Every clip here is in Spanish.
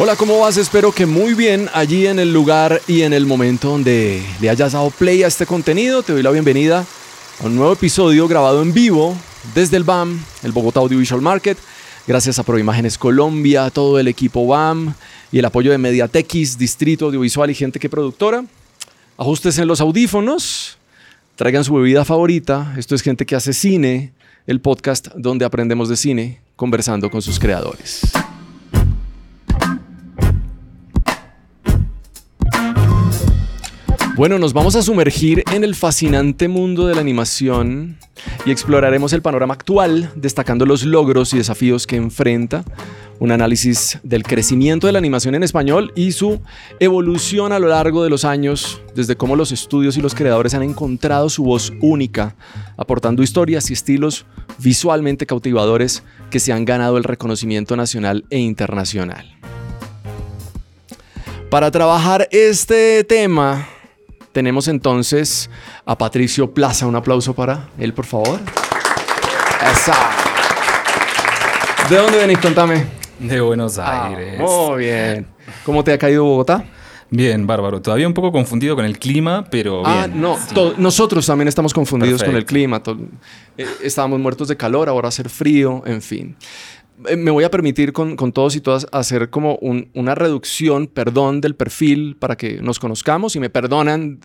Hola, ¿cómo vas? Espero que muy bien allí en el lugar y en el momento donde le hayas dado play a este contenido. Te doy la bienvenida a un nuevo episodio grabado en vivo desde el BAM, el Bogotá Audiovisual Market. Gracias a Proimágenes Colombia, todo el equipo BAM y el apoyo de Mediatex, Distrito Audiovisual y gente que productora. Ajustes en los audífonos, traigan su bebida favorita. Esto es gente que hace cine, el podcast donde aprendemos de cine conversando con sus creadores. Bueno, nos vamos a sumergir en el fascinante mundo de la animación y exploraremos el panorama actual, destacando los logros y desafíos que enfrenta, un análisis del crecimiento de la animación en español y su evolución a lo largo de los años, desde cómo los estudios y los creadores han encontrado su voz única, aportando historias y estilos visualmente cautivadores que se han ganado el reconocimiento nacional e internacional. Para trabajar este tema, tenemos entonces a Patricio Plaza. Un aplauso para él, por favor. Esa. ¿De dónde venís? Contame. De Buenos ah, Aires. muy bien. ¿Cómo te ha caído Bogotá? Bien, bárbaro. Todavía un poco confundido con el clima, pero ah, no. Nosotros también estamos confundidos con el clima. Eh, estábamos muertos de calor, ahora hacer frío, en fin. Eh, me voy a permitir con, todos y todas hacer como una reducción, perdón, del perfil para que nos conozcamos y me perdonan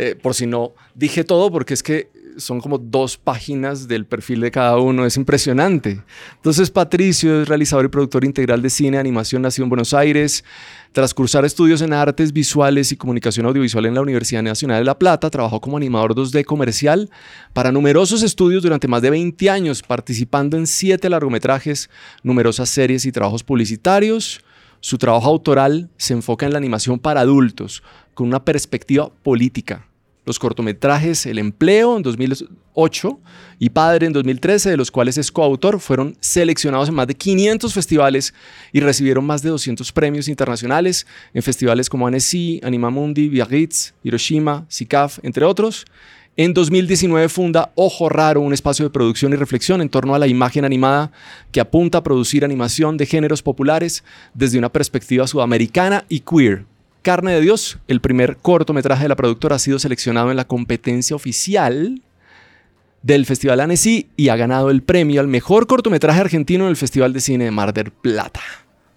eh, por si no dije todo, porque es que son como dos páginas del perfil de cada uno, es impresionante. Entonces Patricio es realizador y productor integral de cine, animación, nació en Buenos Aires. Tras cursar estudios en artes visuales y comunicación audiovisual en la Universidad Nacional de La Plata, trabajó como animador 2D comercial para numerosos estudios durante más de 20 años, participando en siete largometrajes, numerosas series y trabajos publicitarios. Su trabajo autoral se enfoca en la animación para adultos, con una perspectiva política, los cortometrajes El Empleo en 2008 y Padre en 2013, de los cuales es coautor, fueron seleccionados en más de 500 festivales y recibieron más de 200 premios internacionales en festivales como Annecy, Animamundi, Biarritz, Hiroshima, SICAF, entre otros. En 2019 funda Ojo Raro, un espacio de producción y reflexión en torno a la imagen animada que apunta a producir animación de géneros populares desde una perspectiva sudamericana y queer, Carne de Dios, el primer cortometraje de la productora, ha sido seleccionado en la competencia oficial del Festival Annecy y ha ganado el premio al mejor cortometraje argentino en el Festival de Cine de Mar del Plata.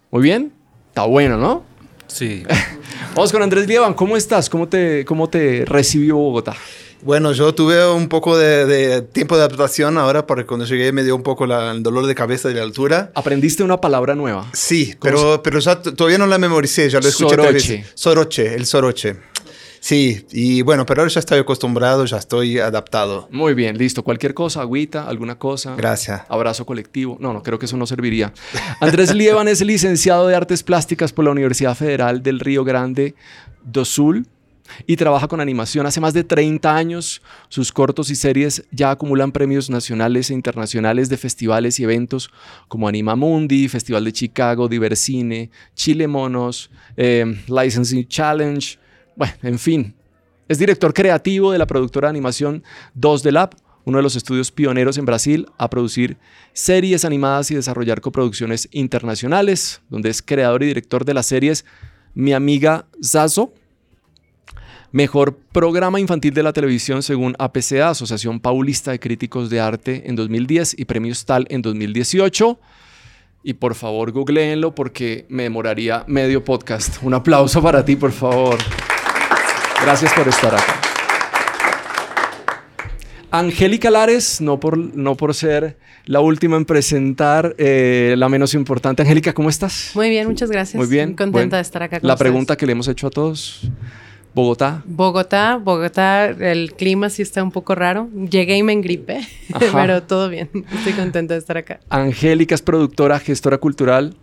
Muy bien, está bueno, ¿no? Sí. Vamos con Andrés Lieban, ¿cómo estás? ¿Cómo te, cómo te recibió Bogotá? Bueno, yo tuve un poco de, tiempo de adaptación ahora porque cuando llegué me dio un poco el dolor de cabeza de la altura. ¿Aprendiste una palabra nueva? Sí, pero, pero ya todavía no la memoricé, ya lo escuché. Soroche. Soroche, el soroche. Sí, y bueno, pero ahora ya estoy acostumbrado, ya estoy adaptado. Muy bien, listo. Cualquier cosa, agüita, alguna cosa. Gracias. Abrazo colectivo. No, no, creo que eso no serviría. Andrés Lieban es licenciado de Artes Plásticas por la Universidad Federal del Río Grande do Sul y trabaja con animación hace más de 30 años. Sus cortos y series ya acumulan premios nacionales e internacionales de festivales y eventos como Anima Mundi, Festival de Chicago, Divercine, Chile Monos, eh, Licensing Challenge. Bueno, en fin. Es director creativo de la productora de animación 2 de Lab, uno de los estudios pioneros en Brasil a producir series animadas y desarrollar coproducciones internacionales, donde es creador y director de las series Mi amiga Zazo, Mejor programa infantil de la televisión según APCA, Asociación Paulista de Críticos de Arte en 2010 y Premios TAL en 2018. Y por favor, googleenlo porque me demoraría medio podcast. Un aplauso para ti, por favor. Gracias por estar acá. Angélica Lares, no por, no por ser la última en presentar, eh, la menos importante. Angélica, ¿cómo estás? Muy bien, muchas gracias. Muy bien. contenta de estar acá con La pregunta que le hemos hecho a todos. Bogotá. Bogotá, Bogotá, el clima sí está un poco raro. Llegué y me engripé, pero todo bien. Estoy contenta de estar acá. Angélica es productora, gestora cultural,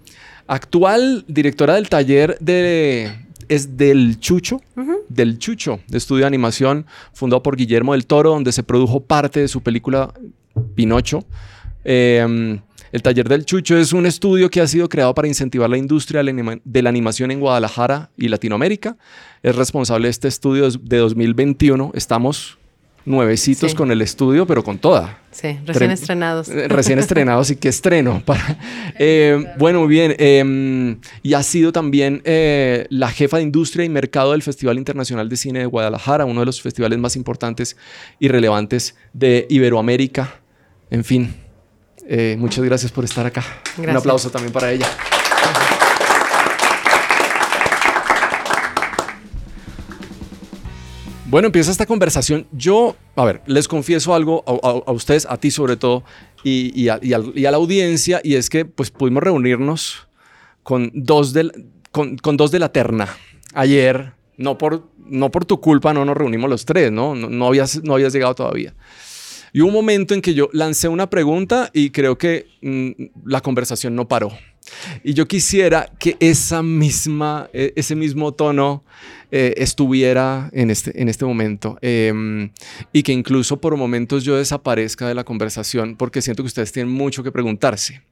actual directora del taller de es del Chucho, del Chucho, de estudio de animación, fundado por Guillermo del Toro, donde se produjo parte de su película Pinocho. Eh, el Taller del Chucho es un estudio que ha sido creado para incentivar la industria de la animación en Guadalajara y Latinoamérica. Es responsable de este estudio de 2021. Estamos nuevecitos con el estudio, pero con toda. Sí, recién estrenados. Eh, recién estrenados y qué estreno. Para, eh, bueno, muy bien. Em, y ha sido también eh, la jefa de industria y mercado del Festival Internacional de Cine de Guadalajara, uno de los festivales más importantes y relevantes de Iberoamérica. En fin, muchas gracias por estar acá. Un aplauso también para ella. Bueno, empieza esta conversación. Yo, a ver, les confieso algo a, ustedes, a ti sobre todo, y, a, la audiencia, y es que pues pudimos reunirnos con dos, con, dos de la terna. Ayer, no por, no por tu culpa, no nos reunimos los tres, ¿no? No, habías, no habías llegado todavía. Y hubo un momento en que yo lancé una pregunta y creo que mm, la conversación no paró. Y yo quisiera que esa misma, e, ese mismo tono eh, estuviera en este, en este momento em, y que incluso por momentos yo desaparezca de la conversación porque siento que ustedes tienen mucho que preguntarse.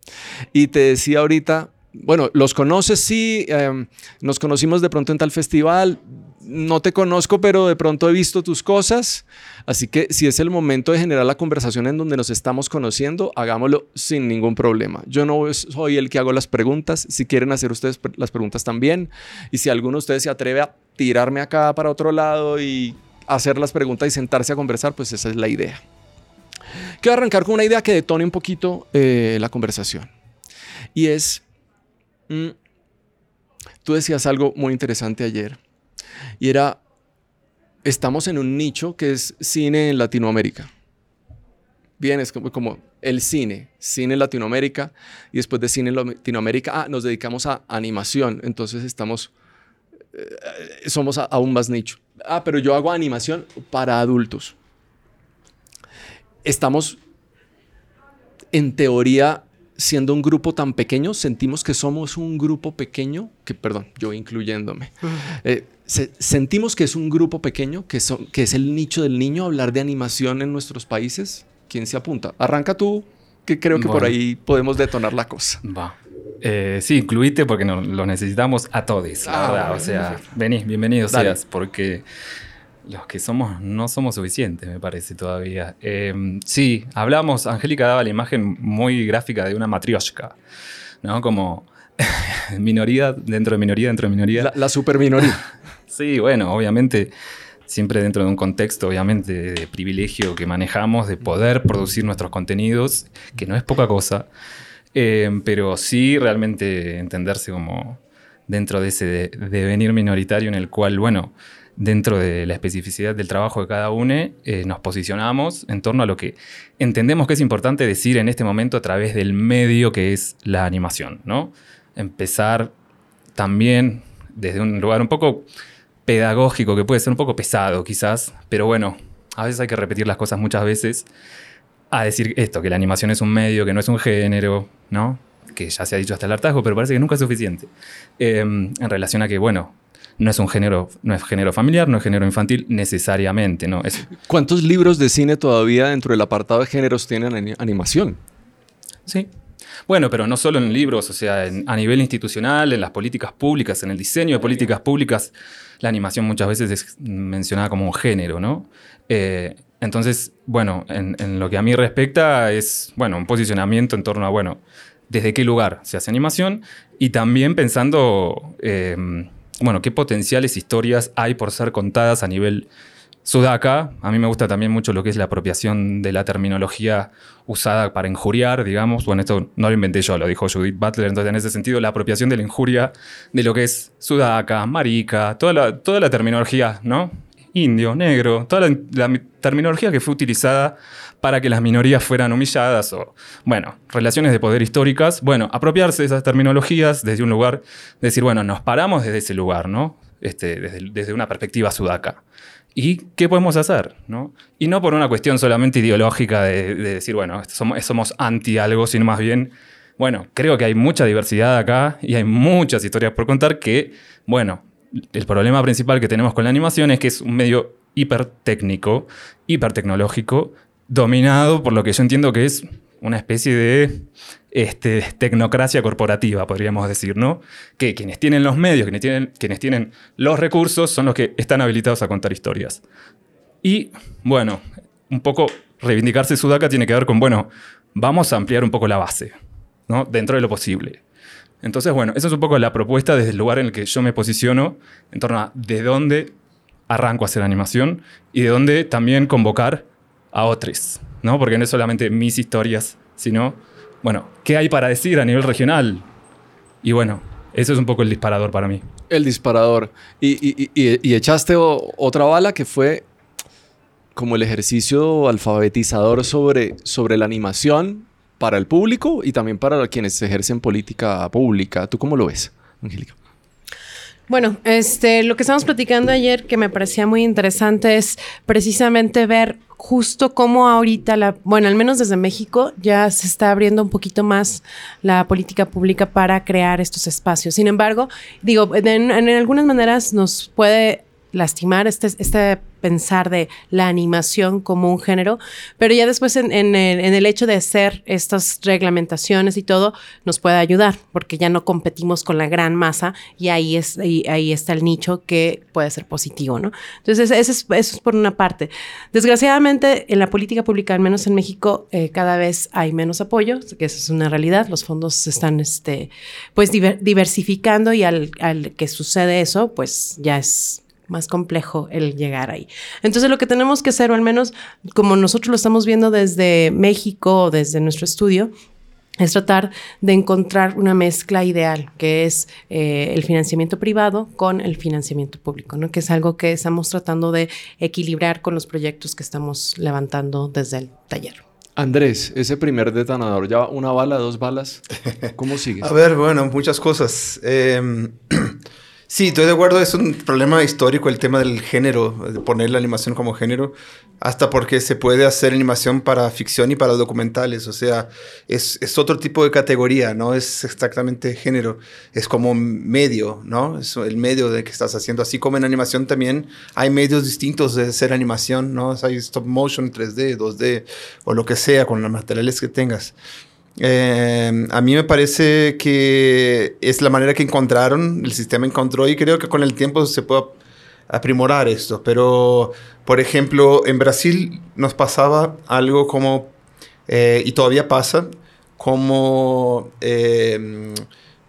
Y te decía ahorita, bueno, los conoces, sí, em, nos conocimos de pronto en tal festival, no te conozco, pero de pronto he visto tus cosas. Así que si es el momento de generar la conversación en donde nos estamos conociendo, hagámoslo sin ningún problema. Yo no soy el que hago las preguntas. Si quieren hacer ustedes las preguntas también. Y si alguno de ustedes se atreve a tirarme acá para otro lado y hacer las preguntas y sentarse a conversar, pues esa es la idea. Quiero arrancar con una idea que detone un poquito eh, la conversación. Y es, mm, tú decías algo muy interesante ayer y era, estamos en un nicho que es cine en Latinoamérica. Bien, es como, el cine, cine en Latinoamérica, y después de cine en Latinoamérica, ah, nos dedicamos a animación, entonces estamos, eh, somos aún más nicho. Ah, pero yo hago animación para adultos. Estamos, en teoría, siendo un grupo tan pequeño, sentimos que somos un grupo pequeño, que perdón, yo incluyéndome, sentimos que es un grupo pequeño, que, son, que es el nicho del niño, hablar de animación en nuestros países. ¿Quién se apunta? Arranca tú, que creo que por ahí podemos detonar la cosa. Va. Eh, sí, incluite porque lo necesitamos a todos, ah, O sea, vení, bienvenidos seas, porque los que somos no somos suficientes, me parece todavía. Em, sí, hablamos, Angélica daba la imagen muy gráfica de una matrioshka, ¿no? Como minoría dentro de minoría dentro de minoría. La, la super minoría. Sí, bueno, obviamente siempre dentro de un contexto, obviamente, de privilegio que manejamos, de poder producir nuestros contenidos, que no es poca cosa, eh, pero sí realmente entenderse como dentro de ese devenir minoritario en el cual, bueno, dentro de la especificidad del trabajo de cada uno, eh, nos posicionamos en torno a lo que entendemos que es importante decir en este momento a través del medio que es la animación, ¿no? Empezar también desde un lugar un poco pedagógico que puede ser un poco pesado quizás, pero bueno, a veces hay que repetir las cosas muchas veces a decir esto, que la animación es un medio, que no es un género, ¿no? Que ya se ha dicho hasta el hartazgo, pero parece que nunca es suficiente. Em, en relación a que, bueno, no es un género, no es género familiar, no es género infantil necesariamente, ¿no? Es... ¿Cuántos libros de cine todavía dentro del apartado de géneros tienen animación? Sí, bueno, pero no solo en libros, o sea, a nivel institucional, en las políticas públicas, en el diseño de políticas públicas, la animación muchas veces es mencionada como un género, ¿no? Eh, entonces, bueno, en, lo que a mí respecta es, bueno, un posicionamiento en torno a, bueno, desde qué lugar se hace animación y también pensando, eh, bueno, qué potenciales historias hay por ser contadas a nivel Sudaka, a mí me gusta también mucho lo que es la apropiación de la terminología usada para injuriar, digamos. Bueno, esto no lo inventé yo, lo dijo Judith Butler. Entonces, en ese sentido, la apropiación de la injuria de lo que es Sudaka, marica, toda la, toda la terminología, ¿no? Indio, negro, toda la, terminología que fue utilizada para que las minorías fueran humilladas o, bueno, relaciones de poder históricas. Bueno, apropiarse de esas terminologías desde un lugar, decir, bueno, nos paramos desde ese lugar, ¿no? Este, desde, desde una perspectiva sudaca. ¿Y qué podemos hacer? ¿no? Y no por una cuestión solamente ideológica de, decir, bueno, somos, somos, anti algo, sino más bien, bueno, creo que hay mucha diversidad acá y hay muchas historias por contar que, bueno, el problema principal que tenemos con la animación es que es un medio hipertécnico, hipertecnológico, dominado por lo que yo entiendo que es una especie de este, tecnocracia corporativa, podríamos decir, ¿no? Que quienes tienen los medios, quienes tienen, quienes tienen los recursos, son los que están habilitados a contar historias. Y bueno, un poco reivindicarse Sudaca tiene que ver con, bueno, vamos a ampliar un poco la base, ¿no? Dentro de lo posible. Entonces, bueno, esa es un poco la propuesta desde el lugar en el que yo me posiciono en torno a de dónde arranco a hacer animación y de dónde también convocar a otros, ¿no? Porque no es solamente mis historias, sino, bueno, ¿qué hay para decir a nivel regional? Y bueno, eso es un poco el disparador para mí. El disparador. Y, y echaste otra bala que fue como el ejercicio alfabetizador sobre, sobre la animación para el público y también para quienes ejercen política pública. ¿Tú cómo lo ves, Angélica? Bueno, este, lo que estábamos platicando ayer que me parecía muy interesante es precisamente ver justo cómo ahorita, la, bueno, al menos desde México, ya se está abriendo un poquito más la política pública para crear estos espacios. Sin embargo, digo, en, en algunas maneras nos puede lastimar este, este pensar de la animación como un género, pero ya después en, el, hecho de hacer estas reglamentaciones y todo nos puede ayudar, porque ya no competimos con la gran masa y ahí, ahí, está el nicho que puede ser positivo, ¿no? Entonces, eso es, eso por una parte. Desgraciadamente, en la política pública, al menos en México, eh, cada vez hay menos apoyo, que esa es una realidad, los fondos se están, este, pues, diversificando y al, al que sucede eso, pues ya es más complejo el llegar ahí. Entonces lo que tenemos que hacer, o al menos como nosotros lo estamos viendo desde México o desde nuestro estudio, es tratar de encontrar una mezcla ideal, que es eh, el financiamiento privado con el financiamiento público, ¿no? que es algo que estamos tratando de equilibrar con los proyectos que estamos levantando desde el taller. Andrés, ese primer detonador, ¿ya una bala, dos balas? ¿Cómo sigue? A ver, bueno, muchas cosas. Eh, Sí, estoy de acuerdo, es un problema histórico el tema del género, de poner la animación como género, hasta porque se puede hacer animación para ficción y para documentales, o sea, es, es otro tipo de categoría, no es exactamente género, es como medio, ¿no? Es el medio de que estás haciendo, así como en animación también hay medios distintos de hacer animación, ¿no? Hay stop motion, 3D, 2D o lo que sea con los materiales que tengas. Eh, a mí me parece que es la manera que encontraron, el sistema encontró y creo que con el tiempo se puede aprimorar esto. Pero, por ejemplo, en Brasil nos pasaba algo como, eh, y todavía pasa, como eh,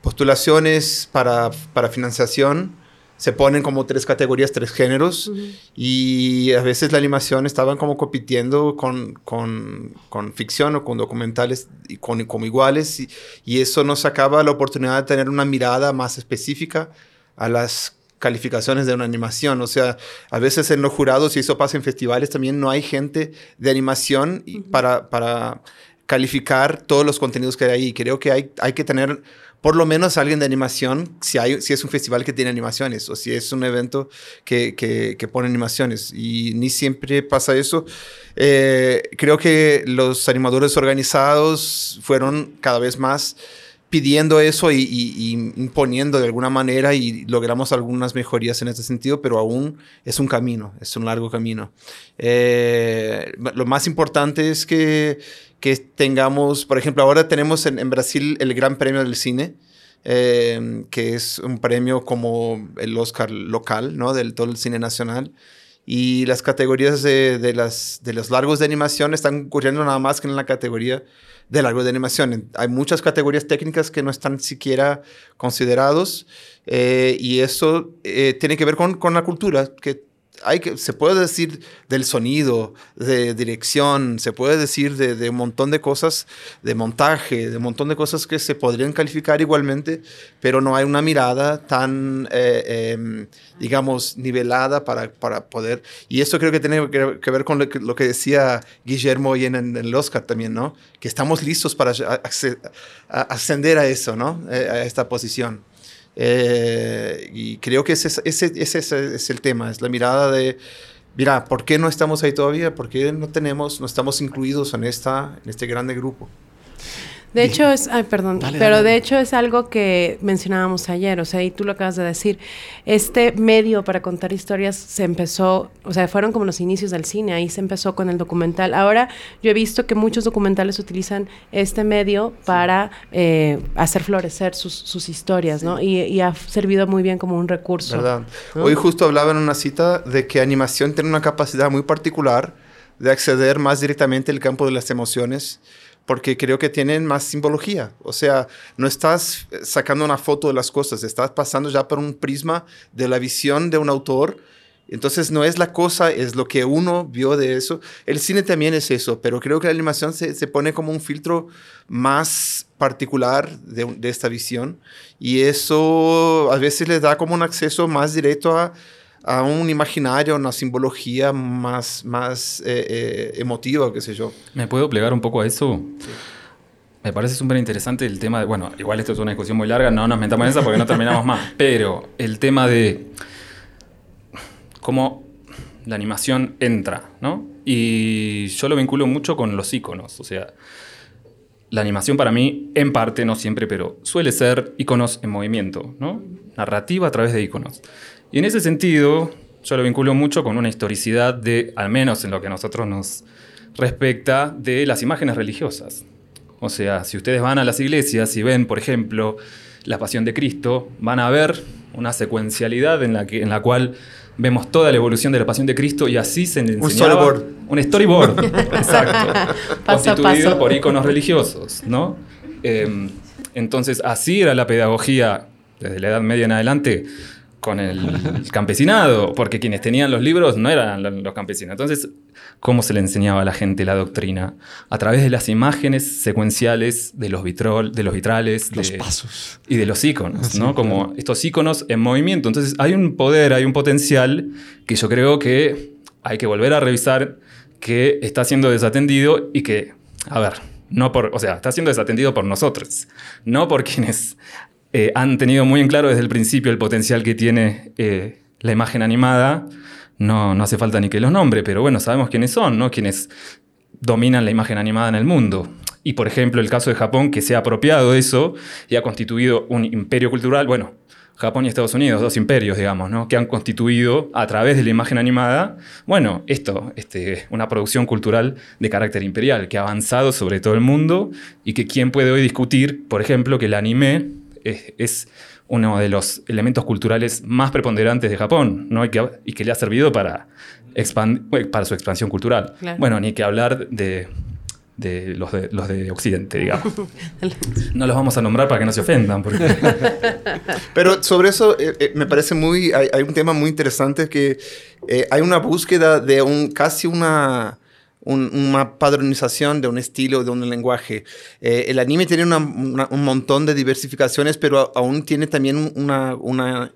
postulaciones para, para financiación se ponen como tres categorías, tres géneros, y a veces la animación estaban como compitiendo con, con, con ficción o con documentales y con, como iguales, y, y, eso nos sacaba la oportunidad de tener una mirada más específica a las calificaciones de una animación. O sea, a veces en los jurados, y eso pasa en festivales también, no hay gente de animación para, para calificar todos los contenidos que hay ahí. Creo que hay, hay que tener por lo menos alguien de animación, si, hay, si es un festival que tiene animaciones o si es un evento que, que, pone animaciones. Y ni siempre pasa eso. Eh, creo que los animadores organizados fueron cada vez más pidiendo eso y, imponiendo de alguna manera y logramos algunas mejorías en ese sentido, pero aún es un camino, es un largo camino. Eh, lo más importante es que que tengamos, por ejemplo, ahora tenemos en, Brasil el Gran Premio del Cine, eh, que es un premio como el Oscar local, ¿no? Del todo el cine nacional. Y las categorías de, de, las, de los largos de animación están ocurriendo nada más que en la categoría de largos de animación. Hay muchas categorías técnicas que no están siquiera considerados eh, y eso eh, tiene que ver con, con la cultura, que hay que, se puede decir del sonido, de dirección, se puede decir de, un montón de cosas, de montaje, de un montón de cosas que se podrían calificar igualmente, pero no hay una mirada tan, eh, em, digamos, nivelada para, para, poder... Y esto creo que tiene que, ver con lo que, decía Guillermo y en, el Oscar también, ¿no? Que estamos listos para ascender a eso, ¿no? Eh, a esta posición. Eh, y creo que ese, ese, ese, es el tema, es la mirada de, mira, ¿por qué no estamos ahí todavía? ¿Por qué no tenemos, no estamos incluidos en, esta, en este grande grupo? De hecho es, ay, perdón, pero de hecho es algo que mencionábamos ayer, o sea, y tú lo acabas de decir, este medio para contar historias se empezó, o sea, fueron como los inicios del cine, ahí se empezó con el documental. Ahora yo he visto que muchos documentales utilizan este medio para eh, hacer florecer sus, historias, ¿no? Y, ha servido muy bien como un recurso. ¿Verdad? Hoy justo hablaba en una cita de que animación tiene una capacidad muy particular de acceder más directamente al campo de las emociones porque creo que tienen más simbología. O sea, no estás sacando una foto de las cosas, estás pasando ya por un prisma de la visión de un autor. Entonces no es la cosa, es lo que uno vio de eso. El cine también es eso, pero creo que la animación se, se pone como un filtro más particular de, de, esta visión y eso a veces le da como un acceso más directo a, a un imaginario, una simbología más, más eh, eh, emotiva, qué sé yo. ¿Me puedo plegar un poco a eso? Me parece súper interesante el tema de, bueno, igual esto es una discusión muy larga, no nos metamos en esa porque no terminamos más, pero el tema de cómo la animación entra, ¿no? Y yo lo vinculo mucho con los iconos, o sea, la animación para mí, en parte, no siempre, pero suele ser iconos en movimiento, ¿no? Narrativa a través de iconos. Y en ese sentido, yo lo vinculo mucho con una historicidad de, al menos en lo que a nosotros nos respecta, de las imágenes religiosas. O sea, si ustedes van a las iglesias y ven, por ejemplo, la Pasión de Cristo, van a ver una secuencialidad en la, que, en la cual vemos toda la evolución de la Pasión de Cristo y así se enseñaba... Un storyboard. Un storyboard, exacto. constituido por iconos religiosos, ¿no? Eh, entonces, así era la pedagogía desde la Edad Media en adelante con el campesinado, porque quienes tenían los libros no eran los campesinos. Entonces, ¿cómo se le enseñaba a la gente la doctrina? A través de las imágenes secuenciales de los, vitrol, de los vitrales, los pasos y de los iconos, ¿no? Como estos iconos en movimiento. Entonces, hay un poder, hay un potencial que yo creo que hay que volver a revisar que está siendo desatendido y que, a ver, no por, o sea, está siendo desatendido por nosotros, no por quienes eh, han tenido muy en claro desde el principio el potencial que tiene eh, la imagen animada. No, no hace falta ni que los nombre, pero bueno, sabemos quiénes son, ¿no? Quienes dominan la imagen animada en el mundo. Y por ejemplo, el caso de Japón, que se ha apropiado de eso y ha constituido un imperio cultural, bueno, Japón y Estados Unidos, dos imperios, digamos, ¿no? que han constituido a través de la imagen animada, bueno, esto, este, una producción cultural de carácter imperial, que ha avanzado sobre todo el mundo y que quién puede hoy discutir, por ejemplo, que el anime es, uno de los elementos culturales más preponderantes de Japón ¿no? y, que, y que le ha servido para, para su expansión cultural. Bueno, ni que hablar de, de los, de los de Occidente, digamos. No los vamos a nombrar para que no se ofendan. Pero sobre eso eh, eh, me parece muy, hay, hay, un tema muy interesante que eh, hay una búsqueda de un, casi una una padronización de un estilo, de un lenguaje. Eh, el anime tiene un montón de diversificaciones, pero aún tiene también una... una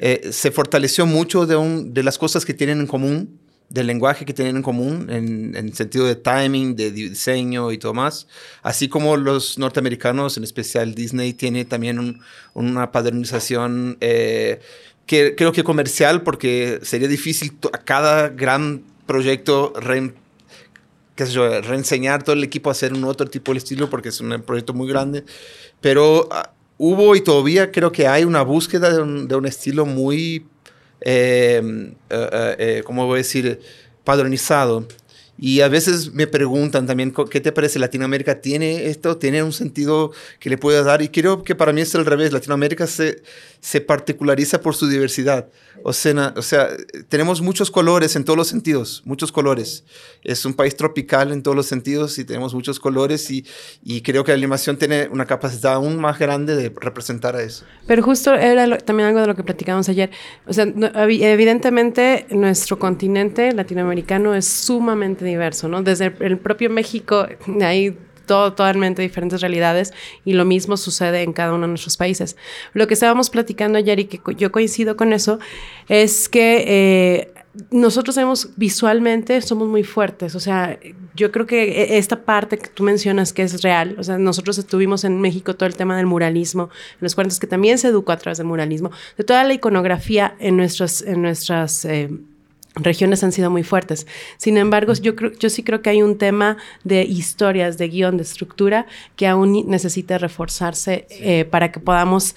eh, se fortaleció mucho de, un, de las cosas que tienen en común, del lenguaje que tienen en común, en, en sentido de timing, de diseño y todo más. Así como los norteamericanos, en especial Disney, tiene también una padronización eh, que creo que comercial, porque sería difícil a cada gran proyecto qué sé yo, reenseñar todo el equipo a hacer un otro tipo de estilo porque es un proyecto muy grande. Pero uh, hubo y todavía creo que hay una búsqueda de un, de un estilo muy, eh, uh, uh, ¿cómo voy a decir?, padronizado. Y a veces me preguntan también, ¿qué te parece? ¿Latinoamérica tiene esto? ¿Tiene un sentido que le pueda dar? Y creo que para mí es al revés. Latinoamérica se, se particulariza por su diversidad. O sea, o sea, tenemos muchos colores en todos los sentidos, muchos colores. Es un país tropical en todos los sentidos y tenemos muchos colores y, y creo que la animación tiene una capacidad aún más grande de representar a eso. Pero justo era también algo de lo que platicamos ayer. O sea, evidentemente nuestro continente latinoamericano es sumamente diverso, ¿no? Desde el propio México, hay todo, totalmente diferentes realidades y lo mismo sucede en cada uno de nuestros países. Lo que estábamos platicando ayer y que yo coincido con eso es que eh, nosotros vemos visualmente, somos muy fuertes. O sea, yo creo que e, esta parte que tú mencionas que es real, o sea, nosotros estuvimos en México todo el tema del muralismo, en los cuentos que también se educó a través del muralismo, de toda la iconografía en nuestras, en nuestras eh, regiones han sido muy fuertes. Sin embargo, yo, creo, yo sí creo que hay un tema de historias, de guion, de estructura que aún necesita reforzarse eh, para que podamos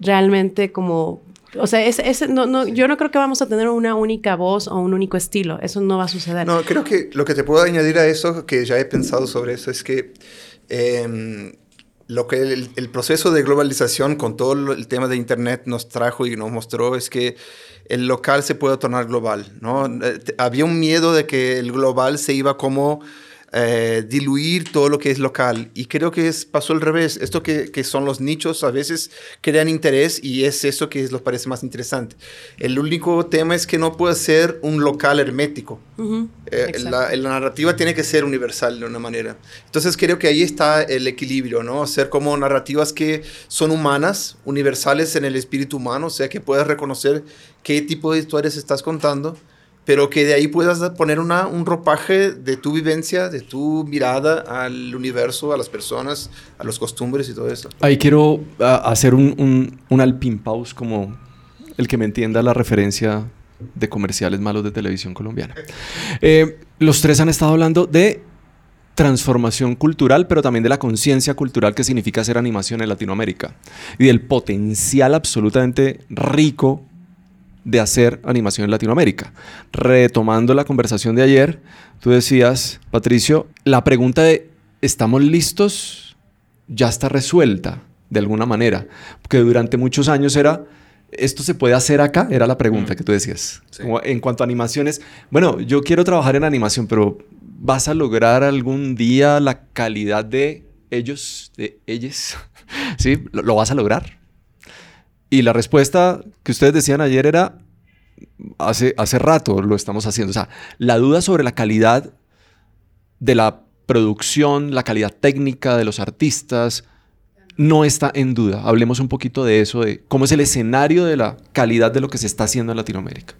realmente como... O sea, ese, no, no, yo no creo que vamos a tener una única voz o un único estilo. Eso no va a suceder. No, creo que lo que te puedo añadir a eso, que ya he pensado sobre eso, es que eh, lo que el, proceso de globalización con todo el tema de Internet nos trajo y nos mostró es que el local se puede tornar global, ¿no? Eh, había un miedo de que el global se iba como eh, diluir todo lo que es local. Y creo que es, pasó al revés. Esto que, que, son los nichos a veces crean interés y es eso que les parece más interesante. El único tema es que no puede ser un local hermético. Eh, la, la, narrativa tiene que ser universal de una manera. Entonces creo que ahí está el equilibrio, ¿no? Ser como narrativas que son humanas, universales en el espíritu humano, o sea, que puedas reconocer qué tipo de historias estás contando pero que de ahí puedas poner una, un ropaje de tu vivencia, de tu mirada al universo, a las personas, a los costumbres y todo eso. Ahí quiero hacer un, un, un alpin pause como el que me entienda la referencia de comerciales malos de televisión colombiana. Eh, los tres han estado hablando de transformación cultural, pero también de la conciencia cultural que significa hacer animación en Latinoamérica y del potencial absolutamente rico de hacer animación en Latinoamérica. Retomando la conversación de ayer, tú decías, Patricio, la pregunta de ¿estamos listos? ya está resuelta de alguna manera, porque durante muchos años era ¿esto se puede hacer acá? Era la pregunta mm. que tú decías. en cuanto a animaciones, bueno, yo quiero trabajar en animación, pero ¿vas a lograr algún día la calidad de ellos, de ellas? ¿Sí? lo vas a lograr? Y la respuesta que ustedes decían ayer era, hace, hace rato lo estamos haciendo. O sea, la duda sobre la calidad de la producción, la calidad técnica de los artistas, no está en duda. Hablemos un poquito de eso, de cómo es el escenario de la calidad de lo que se está haciendo en Latinoamérica.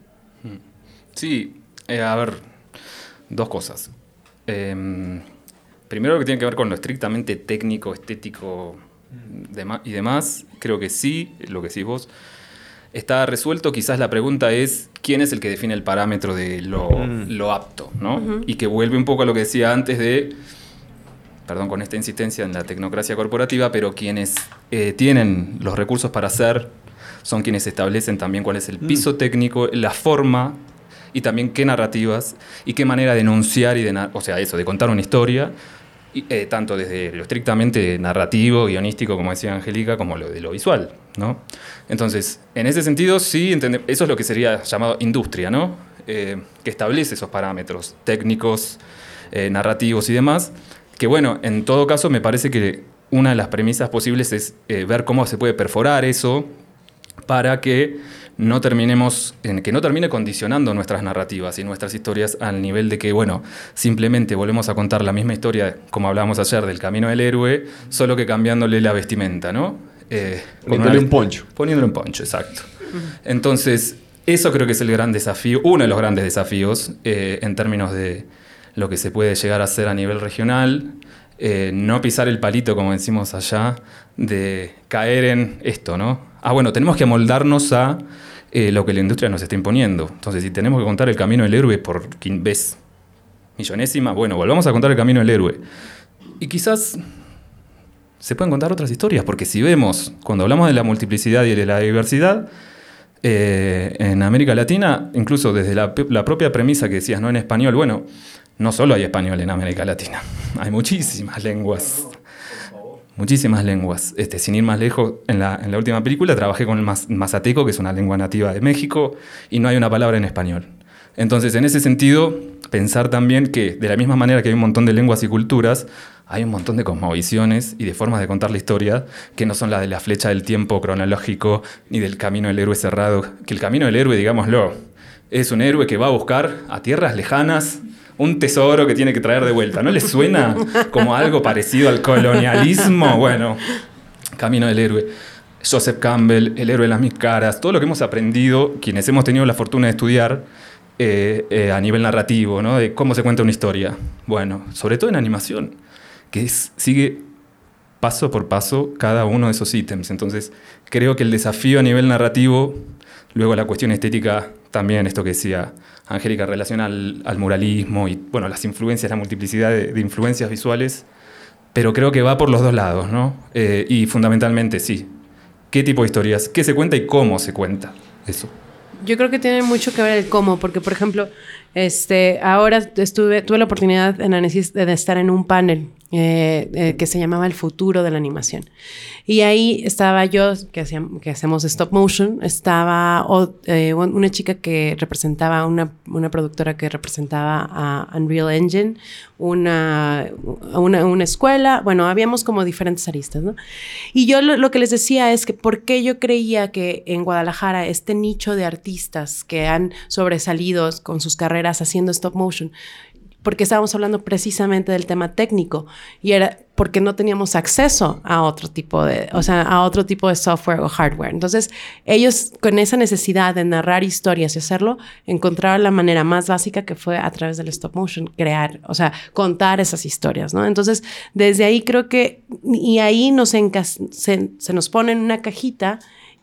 Hmm. Sí, eh, a ver, dos cosas. Em, primero lo que tiene que ver con lo estrictamente técnico, estético, y demás, creo que sí, lo que decís vos, está resuelto. Quizás la pregunta es quién es el que define el parámetro de lo, mm. apto, ¿no? Y que vuelve un poco a lo que decía antes de, perdón con esta insistencia en la tecnocracia corporativa, pero quienes eh, tienen los recursos para hacer son quienes establecen también cuál es el mm. piso técnico, la forma y también qué narrativas y qué manera de enunciar y de, o sea, eso, de contar una historia eh, tanto desde lo estrictamente narrativo, guionístico, como decía Angélica, como lo de lo visual, ¿no? Entonces, en ese sentido, sí, eso es lo que sería llamado industria, ¿no? Eh, que establece esos parámetros técnicos, eh, narrativos y demás, que bueno, en todo caso me parece que una de las premisas posibles es ver cómo se puede perforar eso para que no terminemos, en que no termine condicionando nuestras narrativas y nuestras historias al nivel de que, bueno, simplemente volvemos a contar la misma historia, como hablábamos ayer, del camino del héroe, solo que cambiándole la vestimenta, ¿no? Eh, poniéndole un poncho. Poniéndole un poncho, exacto. Entonces, eso creo que es el gran desafío, uno de los grandes desafíos eh, en términos de lo que se puede llegar a hacer a nivel regional. Eh, no pisar el palito, como decimos allá, de caer en esto, ¿no? ah, bueno, tenemos que moldarnos a eh, lo que la industria nos está imponiendo. Entonces, si tenemos que contar el camino del héroe por vez millonésima, bueno, volvamos a contar el camino del héroe. Y quizás se pueden contar otras historias, porque si vemos, cuando hablamos de la multiplicidad y de la diversidad, eh, en América Latina, incluso desde la, la, propia premisa que decías, no en español, bueno, no solo hay español en América Latina, hay muchísimas lenguas muchísimas lenguas. Este, sin ir más lejos, en la, última película trabajé con el mazateco, que es una lengua nativa de México, y no hay una palabra en español. Entonces, en ese sentido, pensar también que de la misma manera que hay un montón de lenguas y culturas, hay un montón de cosmovisiones y de formas de contar la historia que no son las de la flecha del tiempo cronológico ni del camino del héroe cerrado. Que el camino del héroe, digámoslo, es un héroe que va a buscar a tierras lejanas un tesoro que tiene que traer de vuelta. ¿No le suena como algo parecido al colonialismo? Bueno, Camino del Héroe. Joseph Campbell, El héroe de las mil caras, todo lo que hemos aprendido, quienes hemos tenido la fortuna de estudiar eh, eh, a nivel narrativo, ¿no? de cómo se cuenta una historia. Bueno, sobre todo en animación, que sigue paso por paso cada uno de esos ítems. Entonces, creo que el desafío a nivel narrativo, luego la cuestión estética, también esto que decía Angélica relaciona al, muralismo y bueno, las influencias, la multiplicidad de, influencias visuales, pero creo que va por los dos lados, ¿no? Eh, y fundamentalmente sí. ¿Qué tipo de historias? ¿Qué se cuenta y cómo se cuenta? Eso. Yo creo que tiene mucho que ver el cómo, porque por ejemplo, Este, ahora estuve, tuve la oportunidad en de estar en un panel eh, eh, que se llamaba El futuro de la animación. Y ahí estaba yo, que, hacíamos, que hacemos stop motion, estaba eh, una chica que representaba, una, una productora que representaba a Unreal Engine, una, una, una, escuela, bueno, habíamos como diferentes aristas, ¿no? Y yo lo, lo que les decía es que por qué yo creía que en Guadalajara este nicho de artistas que han sobresalido con sus carreras haciendo stop motion, porque estábamos hablando precisamente del tema técnico y era porque no teníamos acceso a otro tipo de, o sea, a otro tipo de software o hardware. Entonces, ellos con esa necesidad de narrar historias y hacerlo, encontraron la manera más básica que fue a través del stop motion, crear, o sea, contar esas historias, ¿no? Entonces, desde ahí creo que, y ahí nos se, se nos pone en una cajita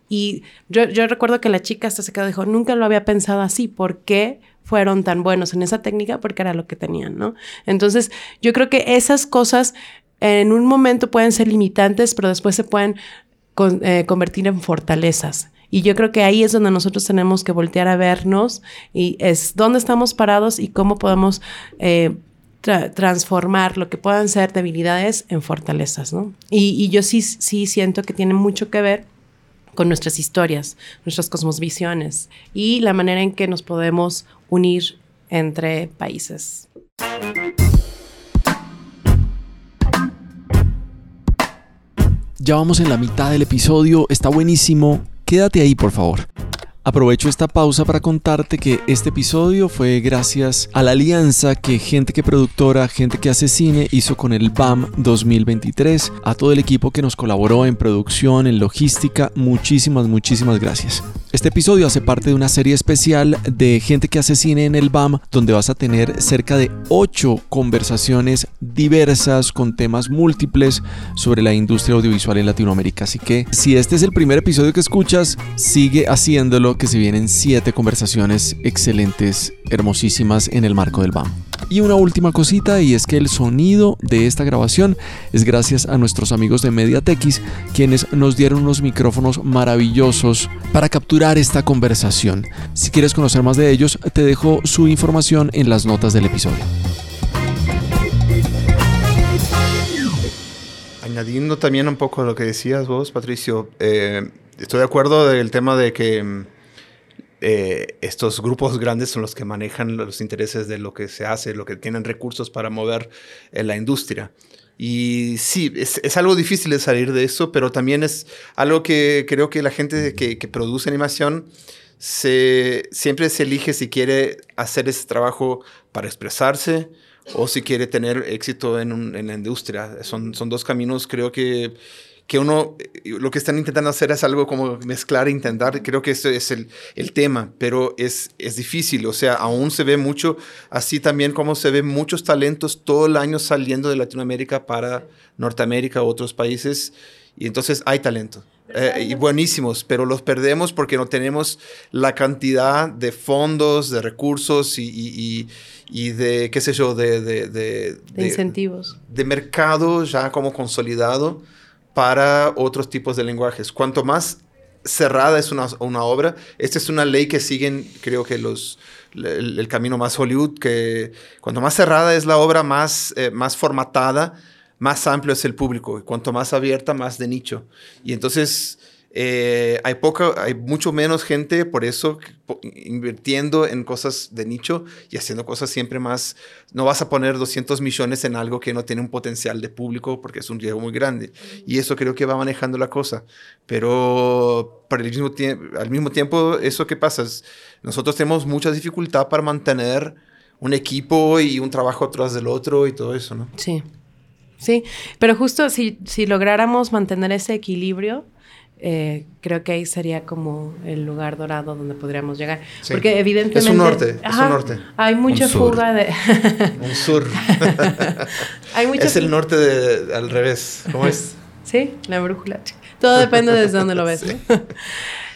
y yo, yo recuerdo que la chica hasta se quedó dijo, nunca lo había pensado así, ¿por qué? Fueron tan buenos en esa técnica porque era lo que tenían, ¿no? Entonces, yo creo que esas cosas en un momento pueden ser limitantes, pero después se pueden eh, convertir en fortalezas. Y yo creo que ahí es donde nosotros tenemos que voltear a vernos y es dónde estamos parados y cómo podemos eh, transformar lo que puedan ser debilidades en fortalezas, ¿no? Y, yo sí, sí siento que tiene mucho que ver con nuestras historias, nuestras cosmovisiones y la manera en que nos podemos unir entre países. Ya vamos en la mitad del episodio, está buenísimo. Quédate ahí, por favor. Aprovecho esta pausa para contarte que este episodio fue gracias a la alianza que gente que productora, gente que hace cine hizo con el BAM 2023, a todo el equipo que nos colaboró en producción, en logística, muchísimas, muchísimas gracias. Este episodio hace parte de una serie especial de gente que hace cine en el BAM, donde vas a tener cerca de 8 conversaciones diversas con temas múltiples sobre la industria audiovisual en Latinoamérica. Así que si este es el primer episodio que escuchas, sigue haciéndolo que se vienen siete conversaciones excelentes, hermosísimas en el marco del BAM. Y una última cosita y es que el sonido de esta grabación es gracias a nuestros amigos de MediaTekis quienes nos dieron unos micrófonos maravillosos para capturar esta conversación. Si quieres conocer más de ellos, te dejo su información en las notas del episodio. Añadiendo también un poco lo que decías vos, Patricio, eh, estoy de acuerdo del tema de que mm, eh, estos grupos grandes son los que manejan los intereses de lo que se hace, lo que tienen recursos para mover en la industria. Y sí, es, algo difícil de salir de eso, pero también es algo que creo que la gente que, produce animación siempre se elige si quiere hacer ese trabajo para expresarse o si quiere tener éxito en, en la industria. Son, son dos caminos, creo que que uno, eh, lo que están intentando hacer es algo como mezclar e intentar, creo que ese es el, el, tema, pero es, es difícil, o sea, aún se ve mucho, así también como se ven muchos talentos todo el año saliendo de Latinoamérica para Norteamérica, otros países, y entonces hay talento. Eh, y buenísimos, pero los perdemos porque no tenemos la cantidad de fondos, de recursos y, y, y de, qué sé yo, de, de, de, de incentivos. De mercado ya como consolidado para otros tipos de lenguajes. Cuanto más cerrada es una, obra, esta es una ley que siguen, creo que los, el, camino más Hollywood, que cuanto más cerrada es la obra, más, eh, más formatada, más amplio es el público. Y cuanto más abierta, más de nicho. Y entonces eh, hay, poca, hay mucho menos gente, por eso, invirtiendo en cosas de nicho y haciendo cosas siempre más. No vas a poner 200 millones en algo que no tiene un potencial de público porque es un riesgo muy grande. Y eso creo que va manejando la cosa. Pero el mismo al mismo tiempo, ¿eso qué pasa? Nosotros tenemos mucha dificultad para mantener un equipo y un trabajo atrás del otro y todo eso, ¿no? Sí. Sí, pero justo si, si lográramos mantener ese equilibrio, eh, creo que ahí sería como el lugar dorado donde podríamos llegar. Porque evidentemente... Es un norte, es un norte. Hay mucha fuga de... un sur. hay mucha es el norte de, al revés. ¿Cómo es? Sí, la brújula. Todo depende desde dónde lo ves.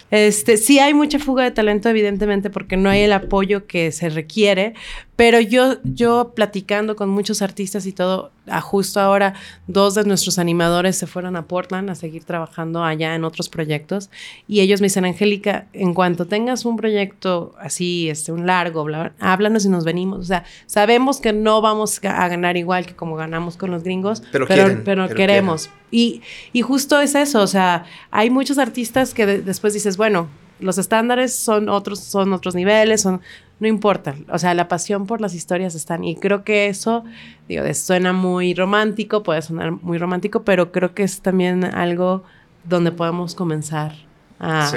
Este, sí hay mucha fuga de talento, evidentemente, porque no hay el apoyo que se requiere, Pero yo, yo platicando con muchos artistas y todo, a justo ahora dos de nuestros animadores se fueron a Portland a seguir trabajando allá en otros proyectos y ellos me dicen, Angélica, en cuanto tengas un proyecto así, este, un largo, háblanos y nos venimos. O sea, sabemos que no vamos a ganar igual que como ganamos con los gringos, pero, pero, queremos. Y, y, justo es eso, o sea, hay muchos artistas que después dices, bueno, los estándares son otros, son otros niveles, son, no importa, o sea, la pasión por las historias están y creo que eso, digo, suena muy romántico, puede sonar muy romántico, pero creo que es también algo donde podemos comenzar a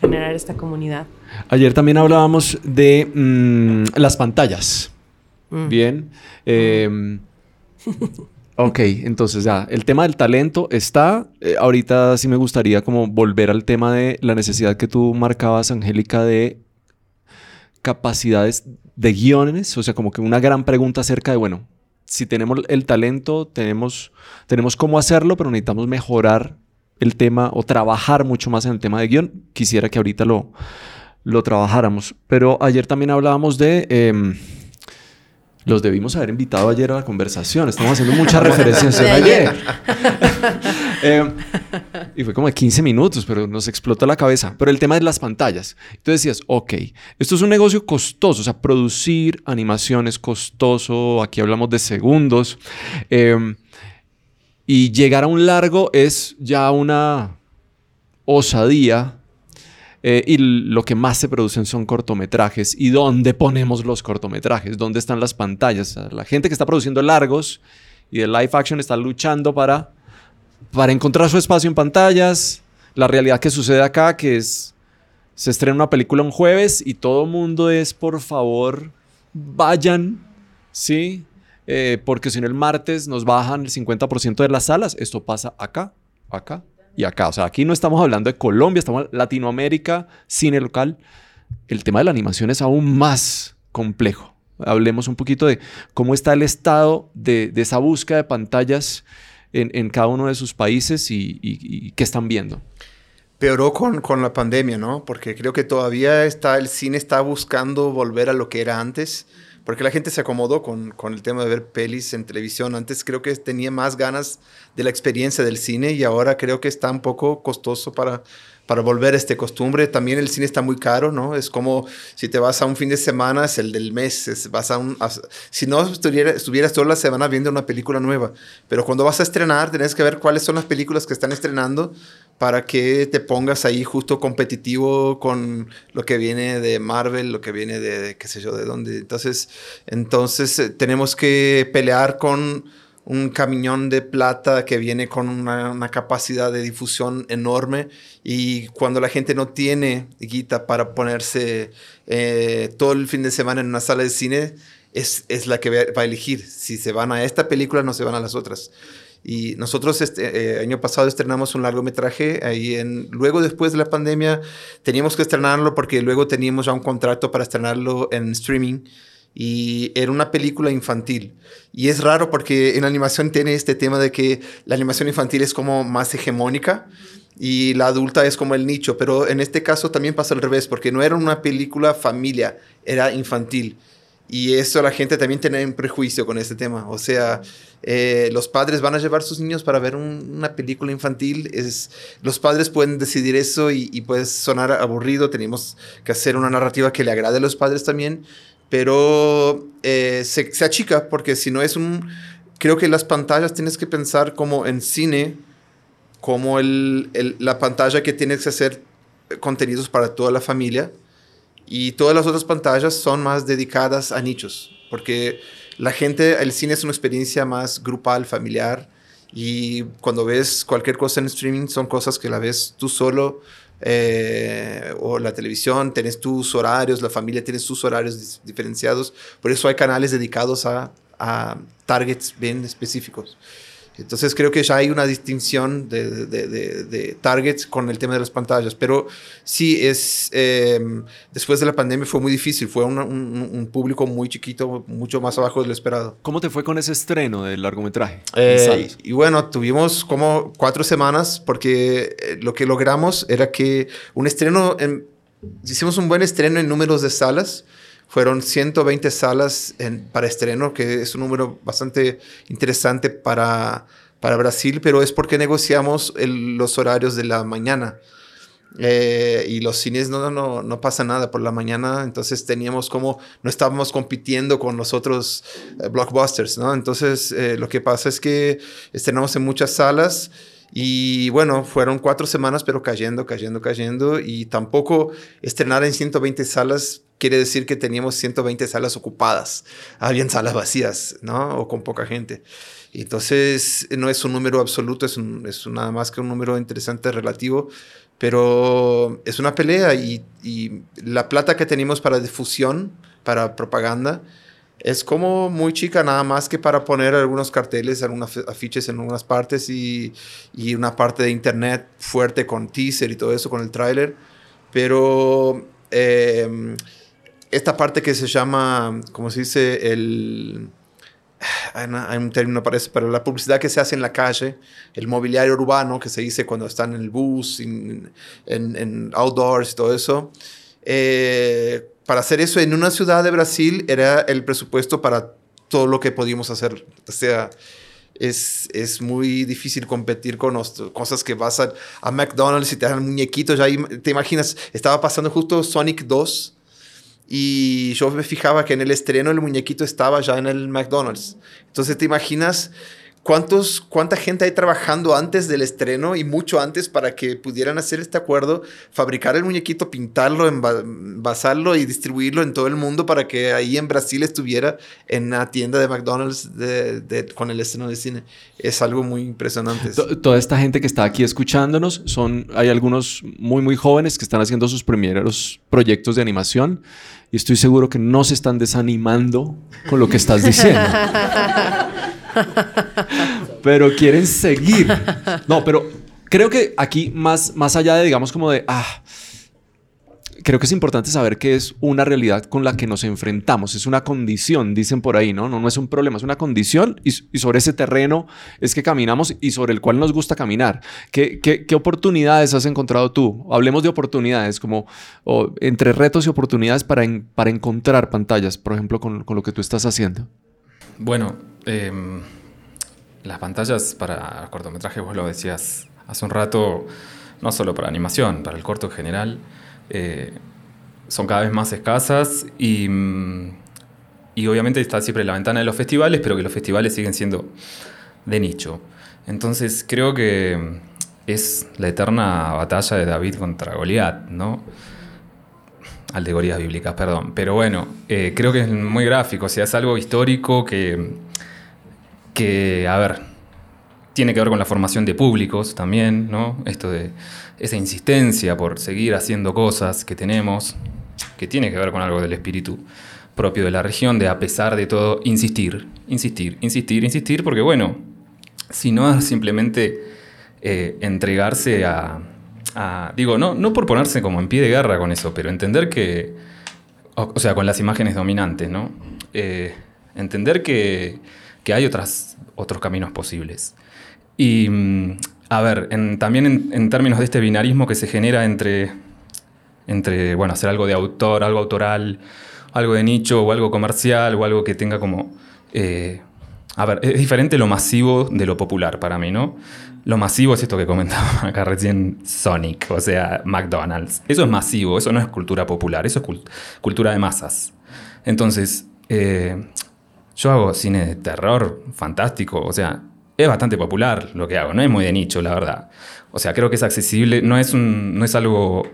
generar esta comunidad. Ayer también hablábamos de mm, las pantallas. Mm. Bien. Em, ok, entonces ya, el tema del talento está. Eh, ahorita sí me gustaría como volver al tema de la necesidad que tú marcabas, Angélica, de capacidades de guiones, o sea, como que una gran pregunta acerca de, bueno, si tenemos el talento, tenemos, tenemos cómo hacerlo, pero necesitamos mejorar el tema o trabajar mucho más en el tema de guion. Quisiera que ahorita lo, lo trabajáramos. Pero ayer también hablábamos de... Em, los debimos haber invitado ayer a la conversación. Estamos haciendo muchas referencias ayer. Em, y fue como de 15 minutos, pero nos explota la cabeza. Pero el tema de las pantallas. Entonces decías, ok, esto es un negocio costoso. O sea, producir animación es costoso. Aquí hablamos de segundos. Em, y llegar a un largo es ya una osadía eh, y lo que más se producen son cortometrajes. ¿Y dónde ponemos los cortometrajes? ¿Dónde están las pantallas? La gente que está produciendo largos y de live action está luchando para, para encontrar su espacio en pantallas. La realidad que sucede acá, que es, se estrena una película un jueves y todo mundo es, por favor, vayan, ¿sí? Eh, porque si no el martes nos bajan el 50% de las salas. Esto pasa acá, acá y acá. O sea, aquí no estamos hablando de Colombia, estamos en Latinoamérica, cine local. El tema de la animación es aún más complejo. Hablemos un poquito de cómo está el estado de, esa búsqueda de pantallas en, cada uno de sus países y, qué están viendo. Peoró con, con, la pandemia, ¿no? Porque creo que todavía está, el cine está buscando volver a lo que era antes porque la gente se acomodó con, con, el tema de ver pelis en televisión. Antes creo que tenía más ganas de la experiencia del cine y ahora creo que está un poco costoso para, para volver a esta costumbre. También el cine está muy caro, ¿no? Es como si te vas a un fin de semana, es el del mes. vas a un, si no estuviera, estuvieras toda la semana viendo una película nueva, pero cuando vas a estrenar, tienes que ver cuáles son las películas que están estrenando para que te pongas ahí justo competitivo con lo que viene de Marvel, lo que viene de, qué sé yo, de dónde. Entonces, entonces eh, tenemos que pelear con un camión de plata que viene con una, capacidad de difusión enorme y cuando la gente no tiene guita para ponerse eh, todo el fin de semana en una sala de cine, es, es la que va a elegir si se van a esta película no se van a las otras. Y nosotros este eh, año pasado estrenamos un largometraje ahí en luego después de la pandemia teníamos que estrenarlo porque luego teníamos ya un contrato para estrenarlo en streaming y era una película infantil. Y es raro porque en animación tiene este tema de que la animación infantil es como más hegemónica y la adulta es como el nicho, pero en este caso también pasa al revés porque no era una película familia, era infantil. Y eso la gente también tiene un prejuicio con este tema. O sea, eh, los padres van a llevar sus niños para ver una película infantil. Es, los padres pueden decidir eso y, puede sonar aburrido. Tenemos que hacer una narrativa que le agrade a los padres también. Pero eh, se, se, achica porque si no es un... Creo que las pantallas tienes que pensar como en cine, como el, el, la pantalla que tienes que hacer contenidos para toda la familia. Y todas las otras pantallas son más dedicadas a nichos, porque la gente, el cine es una experiencia más grupal, familiar, y cuando ves cualquier cosa en streaming son cosas que la ves tú solo, eh, o la televisión, tienes tus horarios, la familia tiene sus horarios diferenciados, por eso hay canales dedicados a, a targets bien específicos. Entonces creo que ya hay una distinción de, de, de, targets con el tema de las pantallas, pero sí es, em, después de la pandemia fue muy difícil, fue un, un, público muy chiquito, mucho más abajo de lo esperado. ¿Cómo te fue con ese estreno del largometraje? Eh, y, bueno, tuvimos como cuatro semanas porque eh, lo que logramos era que un estreno, hicimos un buen estreno en números de salas, fueron 120 salas para estreno, que es un número bastante interesante para, para Brasil, pero es porque negociamos los horarios de la mañana. Eh, y los cines no, no, no pasa nada por la mañana, entonces teníamos como, no estábamos compitiendo con los otros eh, blockbusters, ¿no? Entonces eh, lo que pasa es que estrenamos en muchas salas y bueno, fueron cuatro semanas, pero cayendo, cayendo, cayendo. Y tampoco estrenar en 120 salas quiere decir que teníamos 120 salas ocupadas. Habían salas vacías, ¿no? O con poca gente. Entonces, no es un número absoluto, es, es nada más que un número interesante relativo. Pero es una pelea y, y la plata que tenemos para difusión, para propaganda, es como muy chica, nada más que para poner algunos carteles, algunos afiches en algunas partes y, y una parte de internet fuerte con teaser y todo eso, con el tráiler. Pero em, esta parte que se llama, ¿cómo se dice? El, hay un término parece, pero la publicidad que se hace en la calle, el mobiliario urbano que se dice cuando están en el bus, en, en, en outdoors y todo eso. Eh, para hacer eso en una ciudad de Brasil era el presupuesto para todo lo que podíamos hacer. O sea, es, es muy difícil competir con cosas que vas a, a McDonald's y te dan muñequitos. Ya te imaginas, estaba pasando justo Sonic 2 y yo me fijaba que en el estreno el muñequito estaba ya en el McDonald's. Entonces te imaginas ¿Cuántos, ¿Cuánta gente hay trabajando antes del estreno y mucho antes para que pudieran hacer este acuerdo, fabricar el muñequito, pintarlo, envasarlo y distribuirlo en todo el mundo para que ahí en Brasil estuviera en la tienda de McDonald's con el estreno de cine? Es algo muy impresionante. Toda esta gente que está aquí escuchándonos, son, hay algunos muy, muy jóvenes que están haciendo sus primeros proyectos de animación y estoy seguro que no se están desanimando con lo que estás diciendo. pero quieren seguir. No, pero creo que aquí más, más allá de, digamos, como de, ah, creo que es importante saber que es una realidad con la que nos enfrentamos, es una condición, dicen por ahí, ¿no? No, no es un problema, es una condición y, sobre ese terreno es que caminamos y sobre el cual nos gusta caminar. ¿Qué, qué, oportunidades has encontrado tú? Hablemos de oportunidades, como entre retos y oportunidades para, para encontrar pantallas, por ejemplo, con, con lo que tú estás haciendo. Bueno, em, las pantallas para cortometrajes, vos lo decías hace un rato, no solo para animación, para el corto en general, eh, son cada vez más escasas y, mm, y obviamente está siempre la ventana de los festivales, pero que los festivales siguen siendo de nicho. Entonces creo que es la eterna batalla de David contra Goliat, ¿no? Alegorías bíblicas, perdón. Pero bueno, eh, creo que es muy gráfico, o sea, es algo histórico que, que, a ver, tiene que ver con la formación de públicos también, ¿no? Esto de esa insistencia por seguir haciendo cosas que tenemos, que tiene que ver con algo del espíritu propio de la región, de a pesar de todo, insistir, insistir, insistir, insistir, porque bueno, si no es simplemente eh, entregarse a, digo, no, no por ponerse como en pie de guerra con eso, pero entender que, o, sea, con las imágenes dominantes, ¿no? Eh, entender que, hay otras, otros caminos posibles. Y, mm, a ver, también en, términos de este binarismo que se genera entre, entre, bueno, hacer algo de autor, algo autoral, algo de nicho o algo comercial o algo que tenga como... Eh, a ver, es diferente lo masivo de lo popular para mí, ¿no? Lo masivo es esto que comentaba acá recién Sonic, o sea, McDonald's. Eso es masivo, eso no es cultura popular, eso es cultura de masas. Entonces, eh, yo hago cine de terror fantástico, o sea, es bastante popular lo que hago, no es muy de nicho, la verdad. O sea, creo que es accesible, no es, no es algo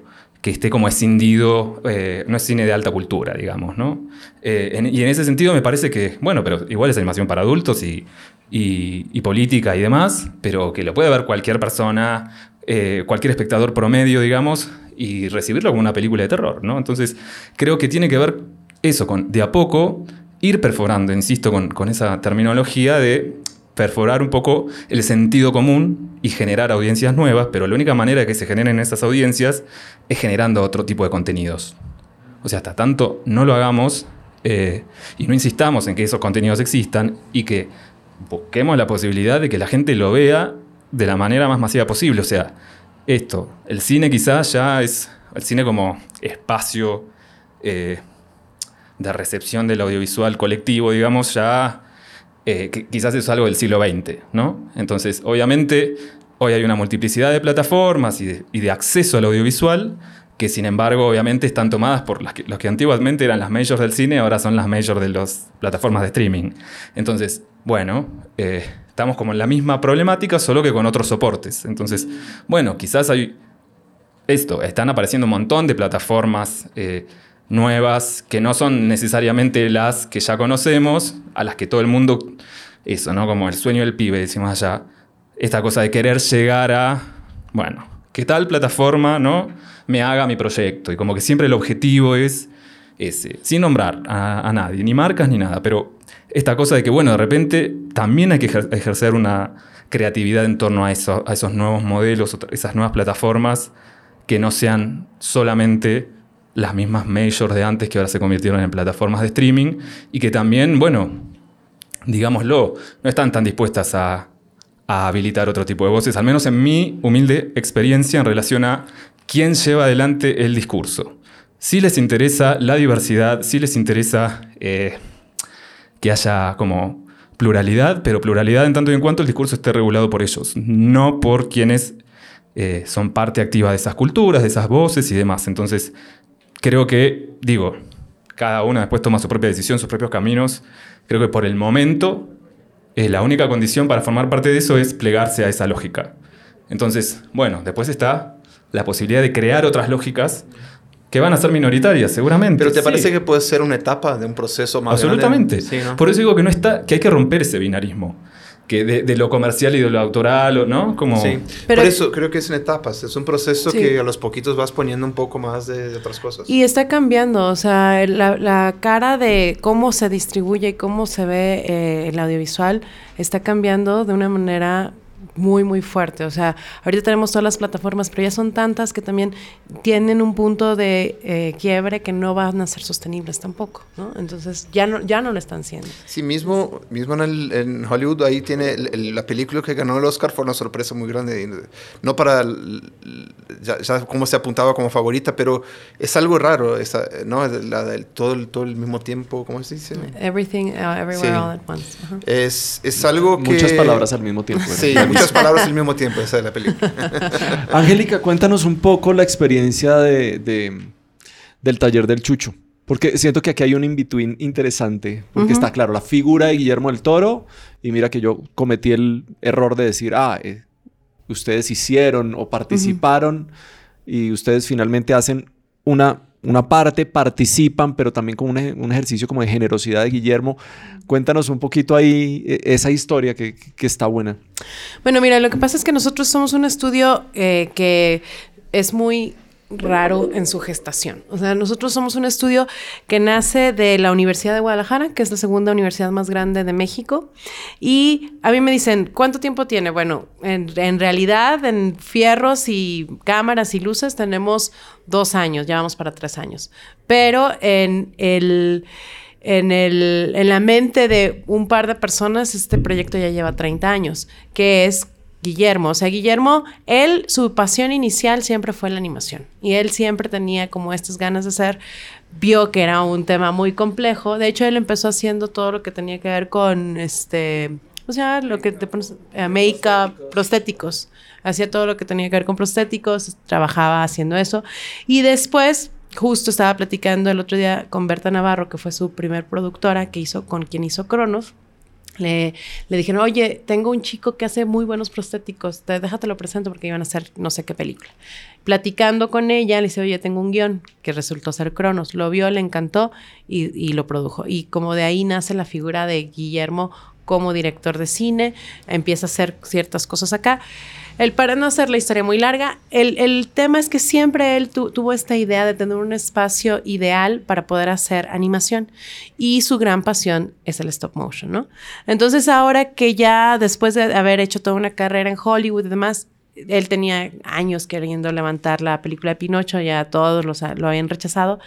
que esté como escindido, eh, no es cine de alta cultura, digamos, ¿no? Eh, y en ese sentido me parece que, bueno, pero igual es animación para adultos y, y, política y demás, pero que lo puede ver cualquier persona, eh, cualquier espectador promedio, digamos, y recibirlo como una película de terror, ¿no? Entonces, creo que tiene que ver eso, con de a poco ir perforando, insisto, con, con esa terminología de perforar un poco el sentido común y generar audiencias nuevas, pero la única manera de que se generen esas audiencias es generando otro tipo de contenidos. O sea, hasta tanto no lo hagamos eh, y no insistamos en que esos contenidos existan y que busquemos la posibilidad de que la gente lo vea de la manera más masiva posible. O sea, esto, el cine quizás ya es el cine como espacio, eh, de recepción del audiovisual colectivo, digamos, ya eh, quizás es algo del siglo XX, ¿no? Entonces, obviamente, hoy hay una multiplicidad de plataformas y de, acceso al audiovisual que sin embargo obviamente están tomadas por las que, los que antiguamente eran las majors del cine, ahora son las majors de las plataformas de streaming. Entonces, bueno, eh, estamos como en la misma problemática, solo que con otros soportes. Entonces, bueno, quizás hay esto, están apareciendo un montón de plataformas eh, nuevas que no son necesariamente las que ya conocemos, a las que todo el mundo, eso, ¿no? Como el sueño del pibe, decimos allá, esta cosa de querer llegar a, bueno, que tal plataforma, ¿no? Me haga mi proyecto. Y como que siempre el objetivo es ese, sin nombrar a, nadie, ni marcas ni nada, pero esta cosa de que, bueno, de repente también hay que ejercer una creatividad en torno a, a esos nuevos modelos, esas nuevas plataformas que no sean solamente las mismas majors de antes que ahora se convirtieron en plataformas de streaming y que también, bueno, digámoslo, no están tan dispuestas a, habilitar otro tipo de voces, al menos en mi humilde experiencia en relación a quién lleva adelante el discurso. Si les interesa la diversidad, si les interesa eh, que haya como pluralidad, pero pluralidad en tanto y en cuanto el discurso esté regulado por ellos, no por quienes eh, son parte activa de esas culturas, de esas voces y demás. Entonces, creo que, digo, cada una después toma su propia decisión, sus propios caminos. Creo que por el momento, eh, la única condición para formar parte de eso es plegarse a esa lógica. Entonces, bueno, después está la posibilidad de crear otras lógicas que van a ser minoritarias, seguramente. Pero ¿te parece que puede ser una etapa de un proceso más Absolutamente. Por eso digo que no está, que hay que romper ese binarismo que de, lo comercial y de lo autoral, ¿no? Como... Sí, Pero, por eso creo que es en etapas, es un proceso que a los poquitos vas poniendo un poco más de, otras cosas. Y está cambiando, o sea, la, cara de cómo se distribuye y cómo se ve eh, el audiovisual está cambiando de una manera muy, muy fuerte. O sea, ahorita tenemos todas las plataformas, pero ya son tantas que también tienen un punto de eh, quiebre que no van a ser sostenibles tampoco, ¿no? Entonces ya no, ya no lo están siendo. Sí, mismo, mismo en, Hollywood, ahí tiene la película que ganó el Oscar, fue una sorpresa muy grande. No para, ya, como se apuntaba como favorita, pero es algo raro, esa, ¿no? La del todo, el, todo el mismo tiempo, ¿cómo se dice? Everything, uh, everywhere, all at once. es, es, algo que... Muchas palabras al mismo tiempo. Sí, muchas palabras al mismo tiempo, esa es la película. Angélica, cuéntanos un poco la experiencia de, del taller del Chucho. Porque siento que aquí hay un in-between interesante. Porque está claro, la figura de Guillermo del Toro. Y mira que yo cometí el error de decir, ah, eh, ustedes hicieron o participaron. Y ustedes finalmente hacen una una parte participan, pero también con un, ejercicio como de generosidad de Guillermo. Cuéntanos un poquito ahí e, esa historia que, está buena. Bueno, mira, lo que pasa es que nosotros somos un estudio eh, que es muy raro en su gestación. O sea, nosotros somos un estudio que nace de la Universidad de Guadalajara, que es la segunda universidad más grande de México. Y a mí me dicen, ¿cuánto tiempo tiene? Bueno, en, realidad, en fierros y cámaras y luces tenemos dos años, ya vamos para tres años. Pero en el... En, el, en la mente de un par de personas, este proyecto ya lleva 30 años, que es Guillermo. O sea, Guillermo, él, su pasión inicial siempre fue la animación. Y él siempre tenía como estas ganas de hacer. Vio que era un tema muy complejo. De hecho, él empezó haciendo todo lo que tenía que ver con este. O sea, lo que te pones. Eh, make-up, prostéticos. Hacía todo lo que tenía que ver con prostéticos. Trabajaba haciendo eso. Y después. Justo estaba platicando el otro día con Berta Navarro, que fue su primer productora, que hizo con quien hizo Cronos le, le, dijeron, oye, tengo un chico que hace muy buenos prostéticos, te, déjate lo presento porque iban a hacer no sé qué película. Platicando con ella, le dice, oye, tengo un guion que resultó ser Cronos. Lo vio, le encantó y, y lo produjo. Y como de ahí nace la figura de Guillermo como director de cine, empieza a hacer ciertas cosas acá. El, para no hacer la historia muy larga, el, tema es que siempre él tuvo esta idea de tener un espacio ideal para poder hacer animación y su gran pasión es el stop motion, ¿no? Entonces ahora que ya después de haber hecho toda una carrera en Hollywood y demás, él tenía años queriendo levantar la película de Pinocho, ya todos lo habían rechazado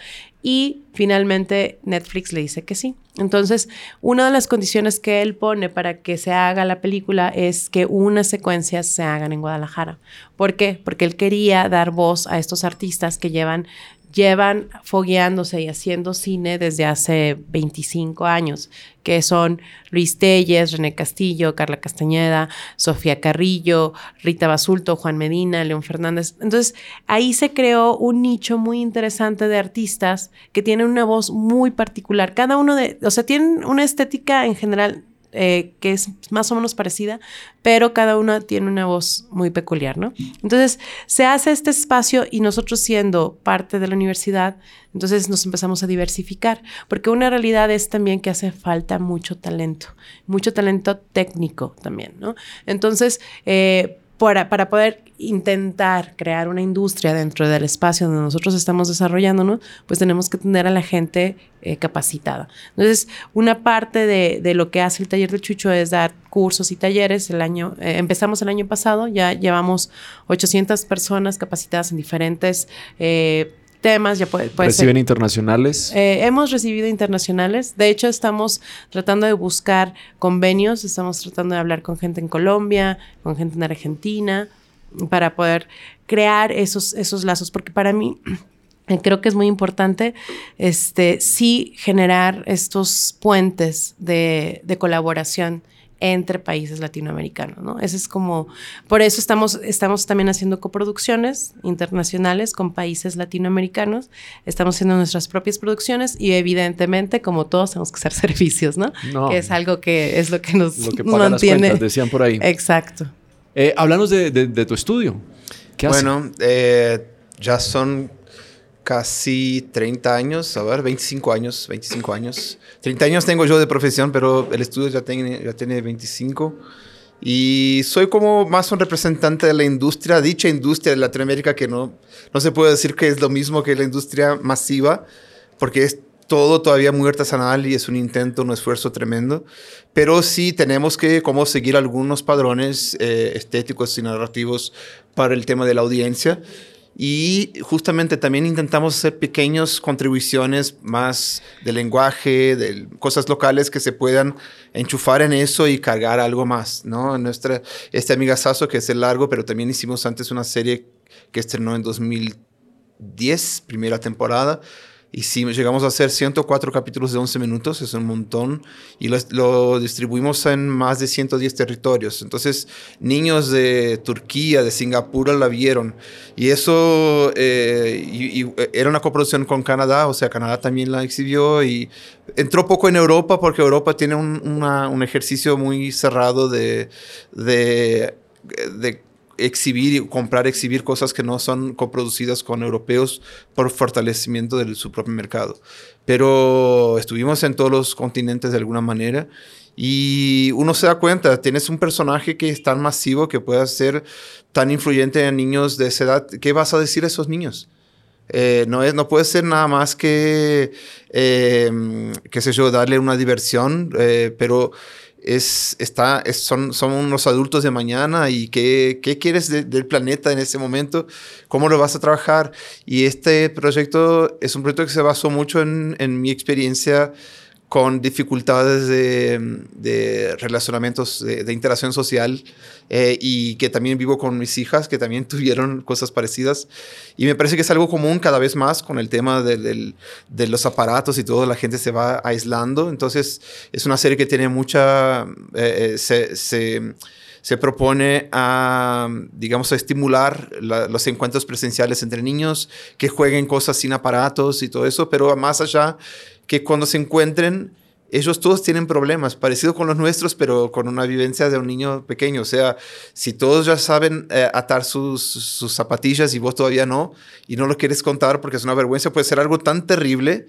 y finalmente Netflix le dice que sí. Entonces, una de las condiciones que él pone para que se haga la película es que unas secuencias se hagan en Guadalajara. ¿Por qué? Porque él quería dar voz a estos artistas que llevan llevan fogueándose y haciendo cine desde hace 25 años, que son Luis Telles, René Castillo, Carla Castañeda, Sofía Carrillo, Rita Basulto, Juan Medina, León Fernández. Entonces, ahí se creó un nicho muy interesante de artistas que tienen una voz muy particular. Cada uno de, o sea, tienen una estética en general eh, que es más o menos parecida, pero cada uno tiene una voz muy peculiar, ¿no? Entonces, se hace este espacio y nosotros siendo parte de la universidad, entonces nos empezamos a diversificar, porque una realidad es también que hace falta mucho talento, mucho talento técnico también, ¿no? Entonces, eh, para, poder intentar crear una industria dentro del espacio donde nosotros estamos desarrollándonos, pues tenemos que tener a la gente eh, capacitada. Entonces, una parte de, lo que hace el taller de Chucho es dar cursos y talleres. El año, eh, empezamos el año pasado, ya llevamos 800 personas capacitadas en diferentes eh, temas. Ya puede, ¿Reciben internacionales? Eh, hemos recibido internacionales. De hecho, estamos tratando de buscar convenios. Estamos tratando de hablar con gente en Colombia, con gente en Argentina, para poder crear esos, esos lazos. Porque para mí creo que es muy importante este, sí generar estos puentes de, de colaboración entre países latinoamericanos, ¿no? Ese es como, por eso estamos, estamos también haciendo coproducciones internacionales con países latinoamericanos, estamos haciendo nuestras propias producciones y evidentemente, como todos, tenemos que hacer servicios, ¿no? Que es algo que es lo que nos lo que paga mantiene. Las cuentas, decían por ahí. Exacto. Eh, háblanos de, de, tu estudio. ¿Qué bueno, eh, ya son casi 30 años, a ver, 25 años, 25 años. 30 años tengo yo de profesión, pero el estudio ya tiene, ya tiene 25. Y soy como más un representante de la industria, dicha industria de Latinoamérica, que no, no se puede decir que es lo mismo que la industria masiva, porque es todo todavía muy artesanal y es un intento, un esfuerzo tremendo. Pero sí tenemos que como seguir algunos padrones eh, estéticos y narrativos para el tema de la audiencia. Y justamente también intentamos hacer pequeñas contribuciones más de lenguaje, de cosas locales que se puedan enchufar en eso y cargar algo más, ¿no? Nuestra, este amigazazo que es el largo, pero también hicimos antes una serie que estrenó en 2010, primera temporada, y sí, llegamos a hacer 104 capítulos de 11 minutos, es un montón, y lo, distribuimos en más de 110 territorios. Entonces, niños de Turquía, de Singapur la vieron. Y eso eh, y, era una coproducción con Canadá, o sea, Canadá también la exhibió y entró poco en Europa porque Europa tiene un, un ejercicio muy cerrado de, de, de exhibir, comprar, exhibir cosas que no son coproducidas con europeos por fortalecimiento de su propio mercado. Pero estuvimos en todos los continentes de alguna manera y uno se da cuenta, tienes un personaje que es tan masivo que puede ser tan influyente en niños de esa edad. ¿Qué vas a decir a esos niños? Eh, no, es, no puede ser nada más que, eh, qué sé yo, darle una diversión, eh, pero es, está, son, son unos adultos de mañana y qué, qué quieres del planeta en ese momento, cómo lo vas a trabajar. Y este proyecto es un proyecto que se basó mucho en, en mi experiencia con dificultades de, de relacionamientos, de, interacción social, eh, y que también vivo con mis hijas, que también tuvieron cosas parecidas. Y me parece que es algo común cada vez más con el tema de, de los aparatos y todo, la gente se va aislando. Entonces, es una serie que tiene mucha... Eh, eh, se, se se propone a, digamos, a estimular los encuentros presenciales entre niños, que jueguen cosas sin aparatos y todo eso, pero más allá que cuando se encuentren, ellos todos tienen problemas, parecidos con los nuestros, pero con una vivencia de un niño pequeño. O sea, si todos ya saben eh, atar sus, sus, zapatillas y vos todavía no, y no lo quieres contar porque es una vergüenza, puede ser algo tan terrible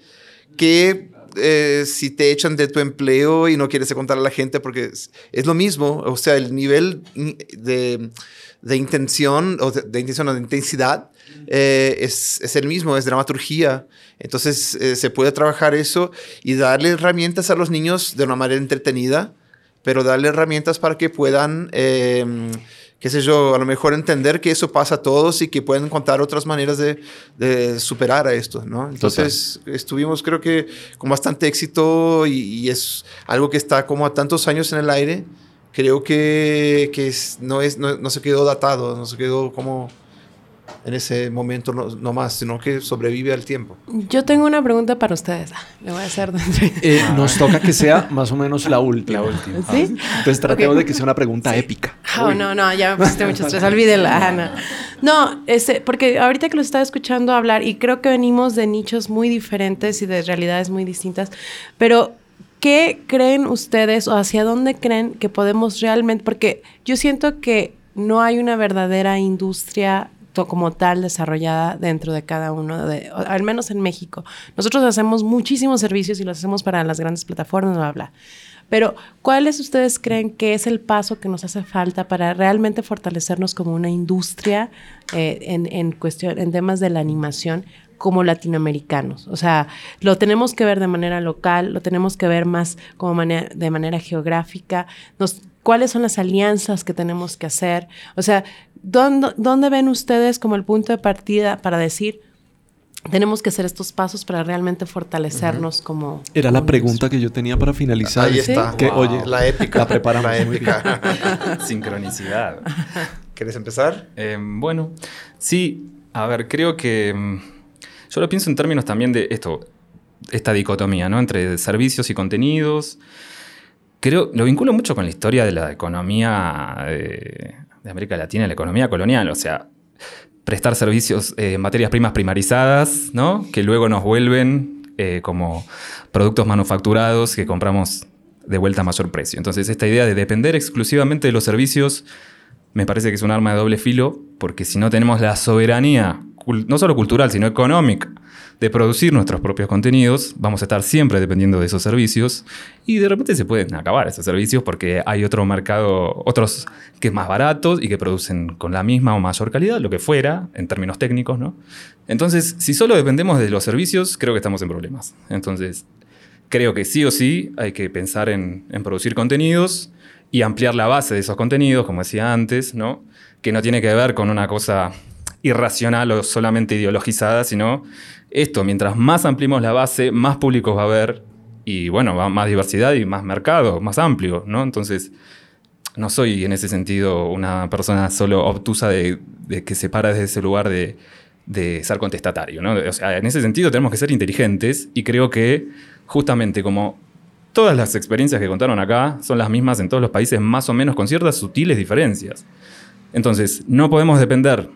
que eh, si te echan de tu empleo y no quieres contar a la gente porque es, lo mismo. O sea, el nivel de, de intención o de, intención o de intensidad eh, es, es, el mismo, es dramaturgia. Entonces eh, se puede trabajar eso y darle herramientas a los niños de una manera entretenida, pero darle herramientas para que puedan qué sé yo, a lo mejor entender que eso pasa a todos y que pueden encontrar otras maneras de, de superar a esto, ¿no? Entonces estuvimos creo que con bastante éxito y, es algo que está como a tantos años en el aire. Creo que, que no, es, no, no se quedó datado, no se quedó como en ese momento no, más, sino que sobrevive al tiempo. Yo tengo una pregunta para ustedes. Ah, le voy a hacer. Eh, nos toca que sea más o menos la última. La última. ¿Sí? Entonces tratemos de que sea una pregunta épica. Oh, no, no, ya me pusiste mucho estrés. Olvídela, Ana. No, ese, porque ahorita que los estaba escuchando hablar, y creo que venimos de nichos muy diferentes y de realidades muy distintas, pero ¿qué creen ustedes o hacia dónde creen que podemos realmente? Porque yo siento que no hay una verdadera industria como tal desarrollada dentro de cada uno, de, al menos en México. Nosotros hacemos muchísimos servicios y los hacemos para las grandes plataformas, bla, bla. Pero, ¿cuáles ustedes creen que es el paso que nos hace falta para realmente fortalecernos como una industria eh, en, en, cuestión, en temas de la animación como latinoamericanos? O sea, lo tenemos que ver de manera local, lo tenemos que ver más como manera, de manera geográfica. ¿Cuáles son las alianzas que tenemos que hacer? O sea, ¿dónde, ven ustedes como el punto de partida para decir, tenemos que hacer estos pasos para realmente fortalecernos como... Era la pregunta que yo tenía para finalizar. Ahí está. Que, Oye, la épica. La preparamos. La épica. Sincronicidad. ¿Quieres empezar? Eh, bueno, sí. A ver, creo que... Mm, yo lo pienso en términos también de esto, esta dicotomía, ¿no? Entre servicios y contenidos. Creo, lo vinculo mucho con la historia de la economía de, de América Latina, la economía colonial, o sea, prestar servicios, eh, materias primas primarizadas, ¿no? Que luego nos vuelven eh, como productos manufacturados que compramos de vuelta a mayor precio. Entonces, esta idea de depender exclusivamente de los servicios me parece que es un arma de doble filo, porque si no tenemos la soberanía, no solo cultural, sino económica, de producir nuestros propios contenidos, vamos a estar siempre dependiendo de esos servicios y de repente se pueden acabar esos servicios porque hay otro mercado, otros que es más baratos y que producen con la misma o mayor calidad, lo que fuera, en términos técnicos, ¿no? Entonces, si solo dependemos de los servicios, creo que estamos en problemas. Entonces, creo que sí o sí hay que pensar en, en producir contenidos y ampliar la base de esos contenidos, como decía antes, ¿no? Que no tiene que ver con una cosa irracional o solamente ideologizada, sino esto, mientras más ampliemos la base, más públicos va a haber y bueno, más diversidad y más mercado, más amplio, ¿no? Entonces, no soy en ese sentido una persona solo obtusa de, que se para desde ese lugar de, ser contestatario, ¿no? O sea, en ese sentido tenemos que ser inteligentes y creo que justamente como todas las experiencias que contaron acá son las mismas en todos los países, más o menos con ciertas sutiles diferencias. Entonces, no podemos depender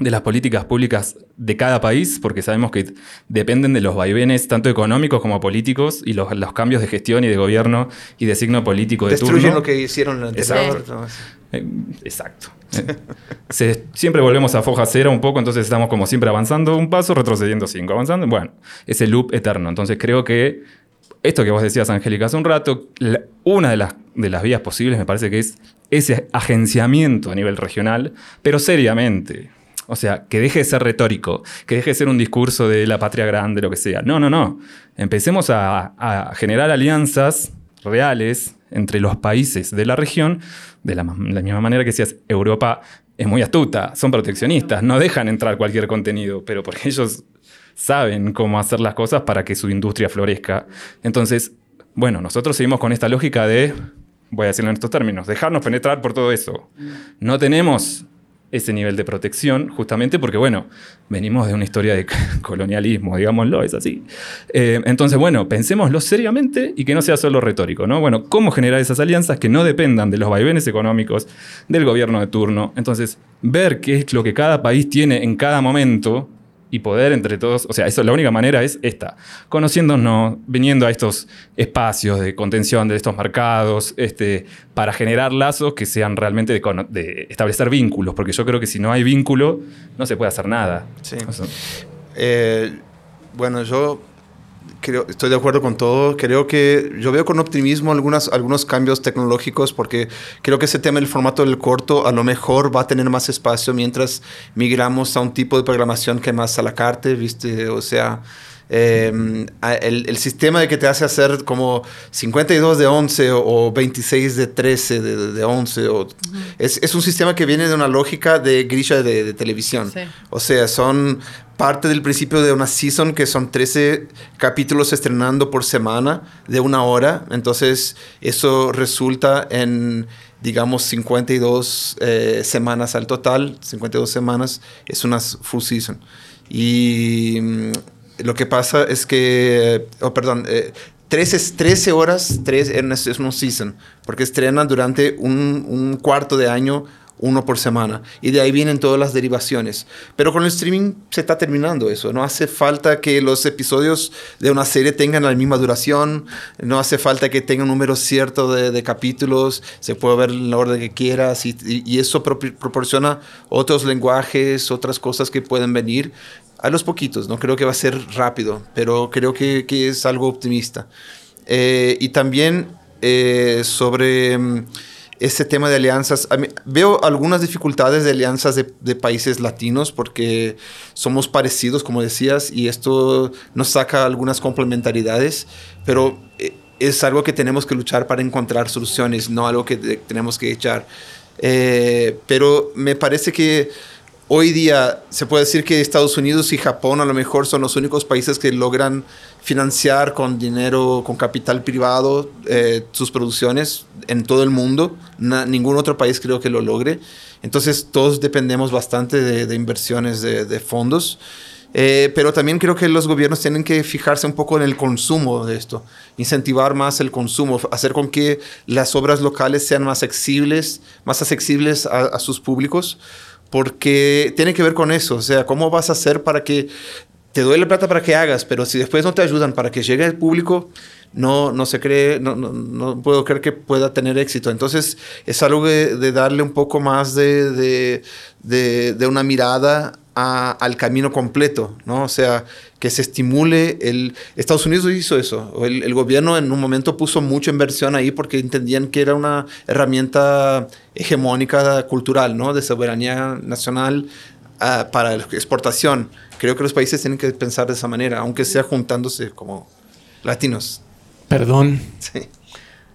de las políticas públicas de cada país, porque sabemos que dependen de los vaivenes tanto económicos como políticos y los, cambios de gestión y de gobierno y de signo político de Destruyen lo que hicieron en Exacto. Eh, exacto. Eh, siempre volvemos a foja cero un poco, entonces estamos como siempre avanzando un paso, retrocediendo cinco, avanzando. Bueno, ese loop eterno. Entonces creo que esto que vos decías, Angélica, hace un rato, una de las, de las vías posibles me parece que es ese agenciamiento a nivel regional, pero seriamente o sea, que deje de ser retórico, que deje de ser un discurso de la patria grande, lo que sea. No, no, no. Empecemos a, generar alianzas reales entre los países de la región, de la, misma manera que decías, Europa es muy astuta, son proteccionistas, no dejan entrar cualquier contenido, pero porque ellos saben cómo hacer las cosas para que su industria florezca. Entonces, bueno, nosotros seguimos con esta lógica de, voy a decirlo en estos términos, dejarnos penetrar por todo eso. No tenemos ese nivel de protección, justamente porque, bueno, venimos de una historia de colonialismo, digámoslo, es así. Eh, entonces, bueno, pensémoslo seriamente y que no sea solo retórico, ¿no? Bueno, ¿cómo generar esas alianzas que no dependan de los vaivenes económicos del gobierno de turno? Entonces, ver qué es lo que cada país tiene en cada momento y poder entre todos, o sea, eso la única manera es esta, conociéndonos, viniendo a estos espacios de contención de estos mercados, este, para generar lazos que sean realmente de, establecer vínculos, porque yo creo que si no hay vínculo, no se puede hacer nada. Sí. Eh, bueno, yo estoy de acuerdo con todo. Creo que yo veo con optimismo algunas, algunos cambios tecnológicos porque creo que ese tema del formato del corto a lo mejor va a tener más espacio mientras migramos a un tipo de programación que más a la carta, ¿viste? O sea, Em, el, sistema de que te hace hacer como 52 de 11 o, 26 de 13 de, 11. O, es, un sistema que viene de una lógica de grilla de, televisión. O sea, son parte del principio de una season que son 13 capítulos estrenando por semana de una hora. Entonces, eso resulta en digamos 52 eh, semanas al total, 52 semanas es una full season. Y mm, lo que pasa es que, oh, perdón, 13, eh, 13 horas 3 es una season, porque estrenan durante un, un, cuarto de año uno por semana. Y de ahí vienen todas las derivaciones. Pero con el streaming se está terminando eso. No hace falta que los episodios de una serie tengan la misma duración. No hace falta que tengan un número cierto de, capítulos. Se puede ver en la orden que quieras. Y, eso proporciona otros lenguajes, otras cosas que pueden venir a los poquitos, no creo que va a ser rápido, pero creo que, que es algo optimista. Eh, y también eh, sobre mm, ese tema de alianzas, veo algunas dificultades de alianzas de, de, países latinos porque somos parecidos, como decías, y esto nos saca algunas complementariedades, pero eh, es algo que tenemos que luchar para encontrar soluciones, no algo que tenemos que echar. pero me parece que Hoy día se puede decir que Estados Unidos y Japón a lo mejor son los únicos países que logran financiar con dinero, con capital privado, eh, sus producciones en todo el mundo. ningún otro país creo que lo logre. Entonces todos dependemos bastante de, inversiones de, fondos. Eh, pero también creo que los gobiernos tienen que fijarse un poco en el consumo de esto, incentivar más el consumo, hacer con que las obras locales sean más accesibles, más accesibles a sus públicos porque tiene que ver con eso, o sea, ¿cómo vas a hacer para que te duele plata para que hagas, pero si después no te ayudan para que llegue al público, no, no se cree, no, no, no puedo creer que pueda tener éxito. Entonces es algo de, darle un poco más de, de, de, de una mirada al camino completo, ¿no? O sea, que se estimule el... Estados Unidos hizo eso, el, el, gobierno en un momento puso mucha inversión ahí porque entendían que era una herramienta hegemónica cultural, ¿no? De soberanía nacional uh, para la exportación. Creo que los países tienen que pensar de esa manera, aunque sea juntándose como latinos. Perdón. Sí.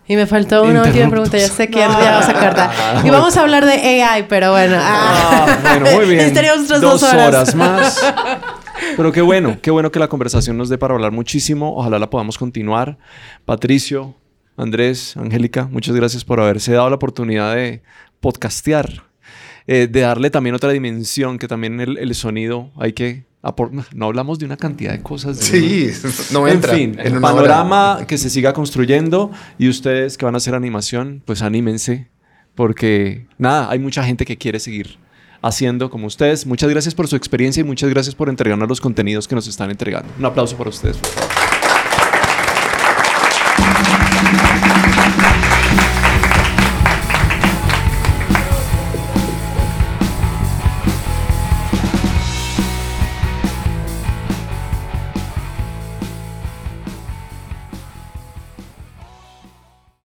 Y me faltó una última pregunta, ya sé que ya vamos a cortar. Y vamos a hablar de AI, pero bueno. Ah, bueno, muy bien. dos, dos horas. horas más. Pero qué bueno, qué bueno que la conversación nos dé para hablar muchísimo. Ojalá la podamos continuar. Patricio, Andrés, Angélica, muchas gracias por haberse dado la oportunidad de podcastear, eh, de darle también otra dimensión, que también el, el sonido hay que no hablamos de una cantidad de cosas. sí, no entra. En fin, el panorama que se siga construyendo y ustedes que van a hacer animación, pues anímense, porque nada, hay mucha gente que quiere seguir haciendo como ustedes. Muchas gracias por su experiencia y muchas gracias por entregarnos los contenidos que nos están entregando. Un aplauso para ustedes, por favor.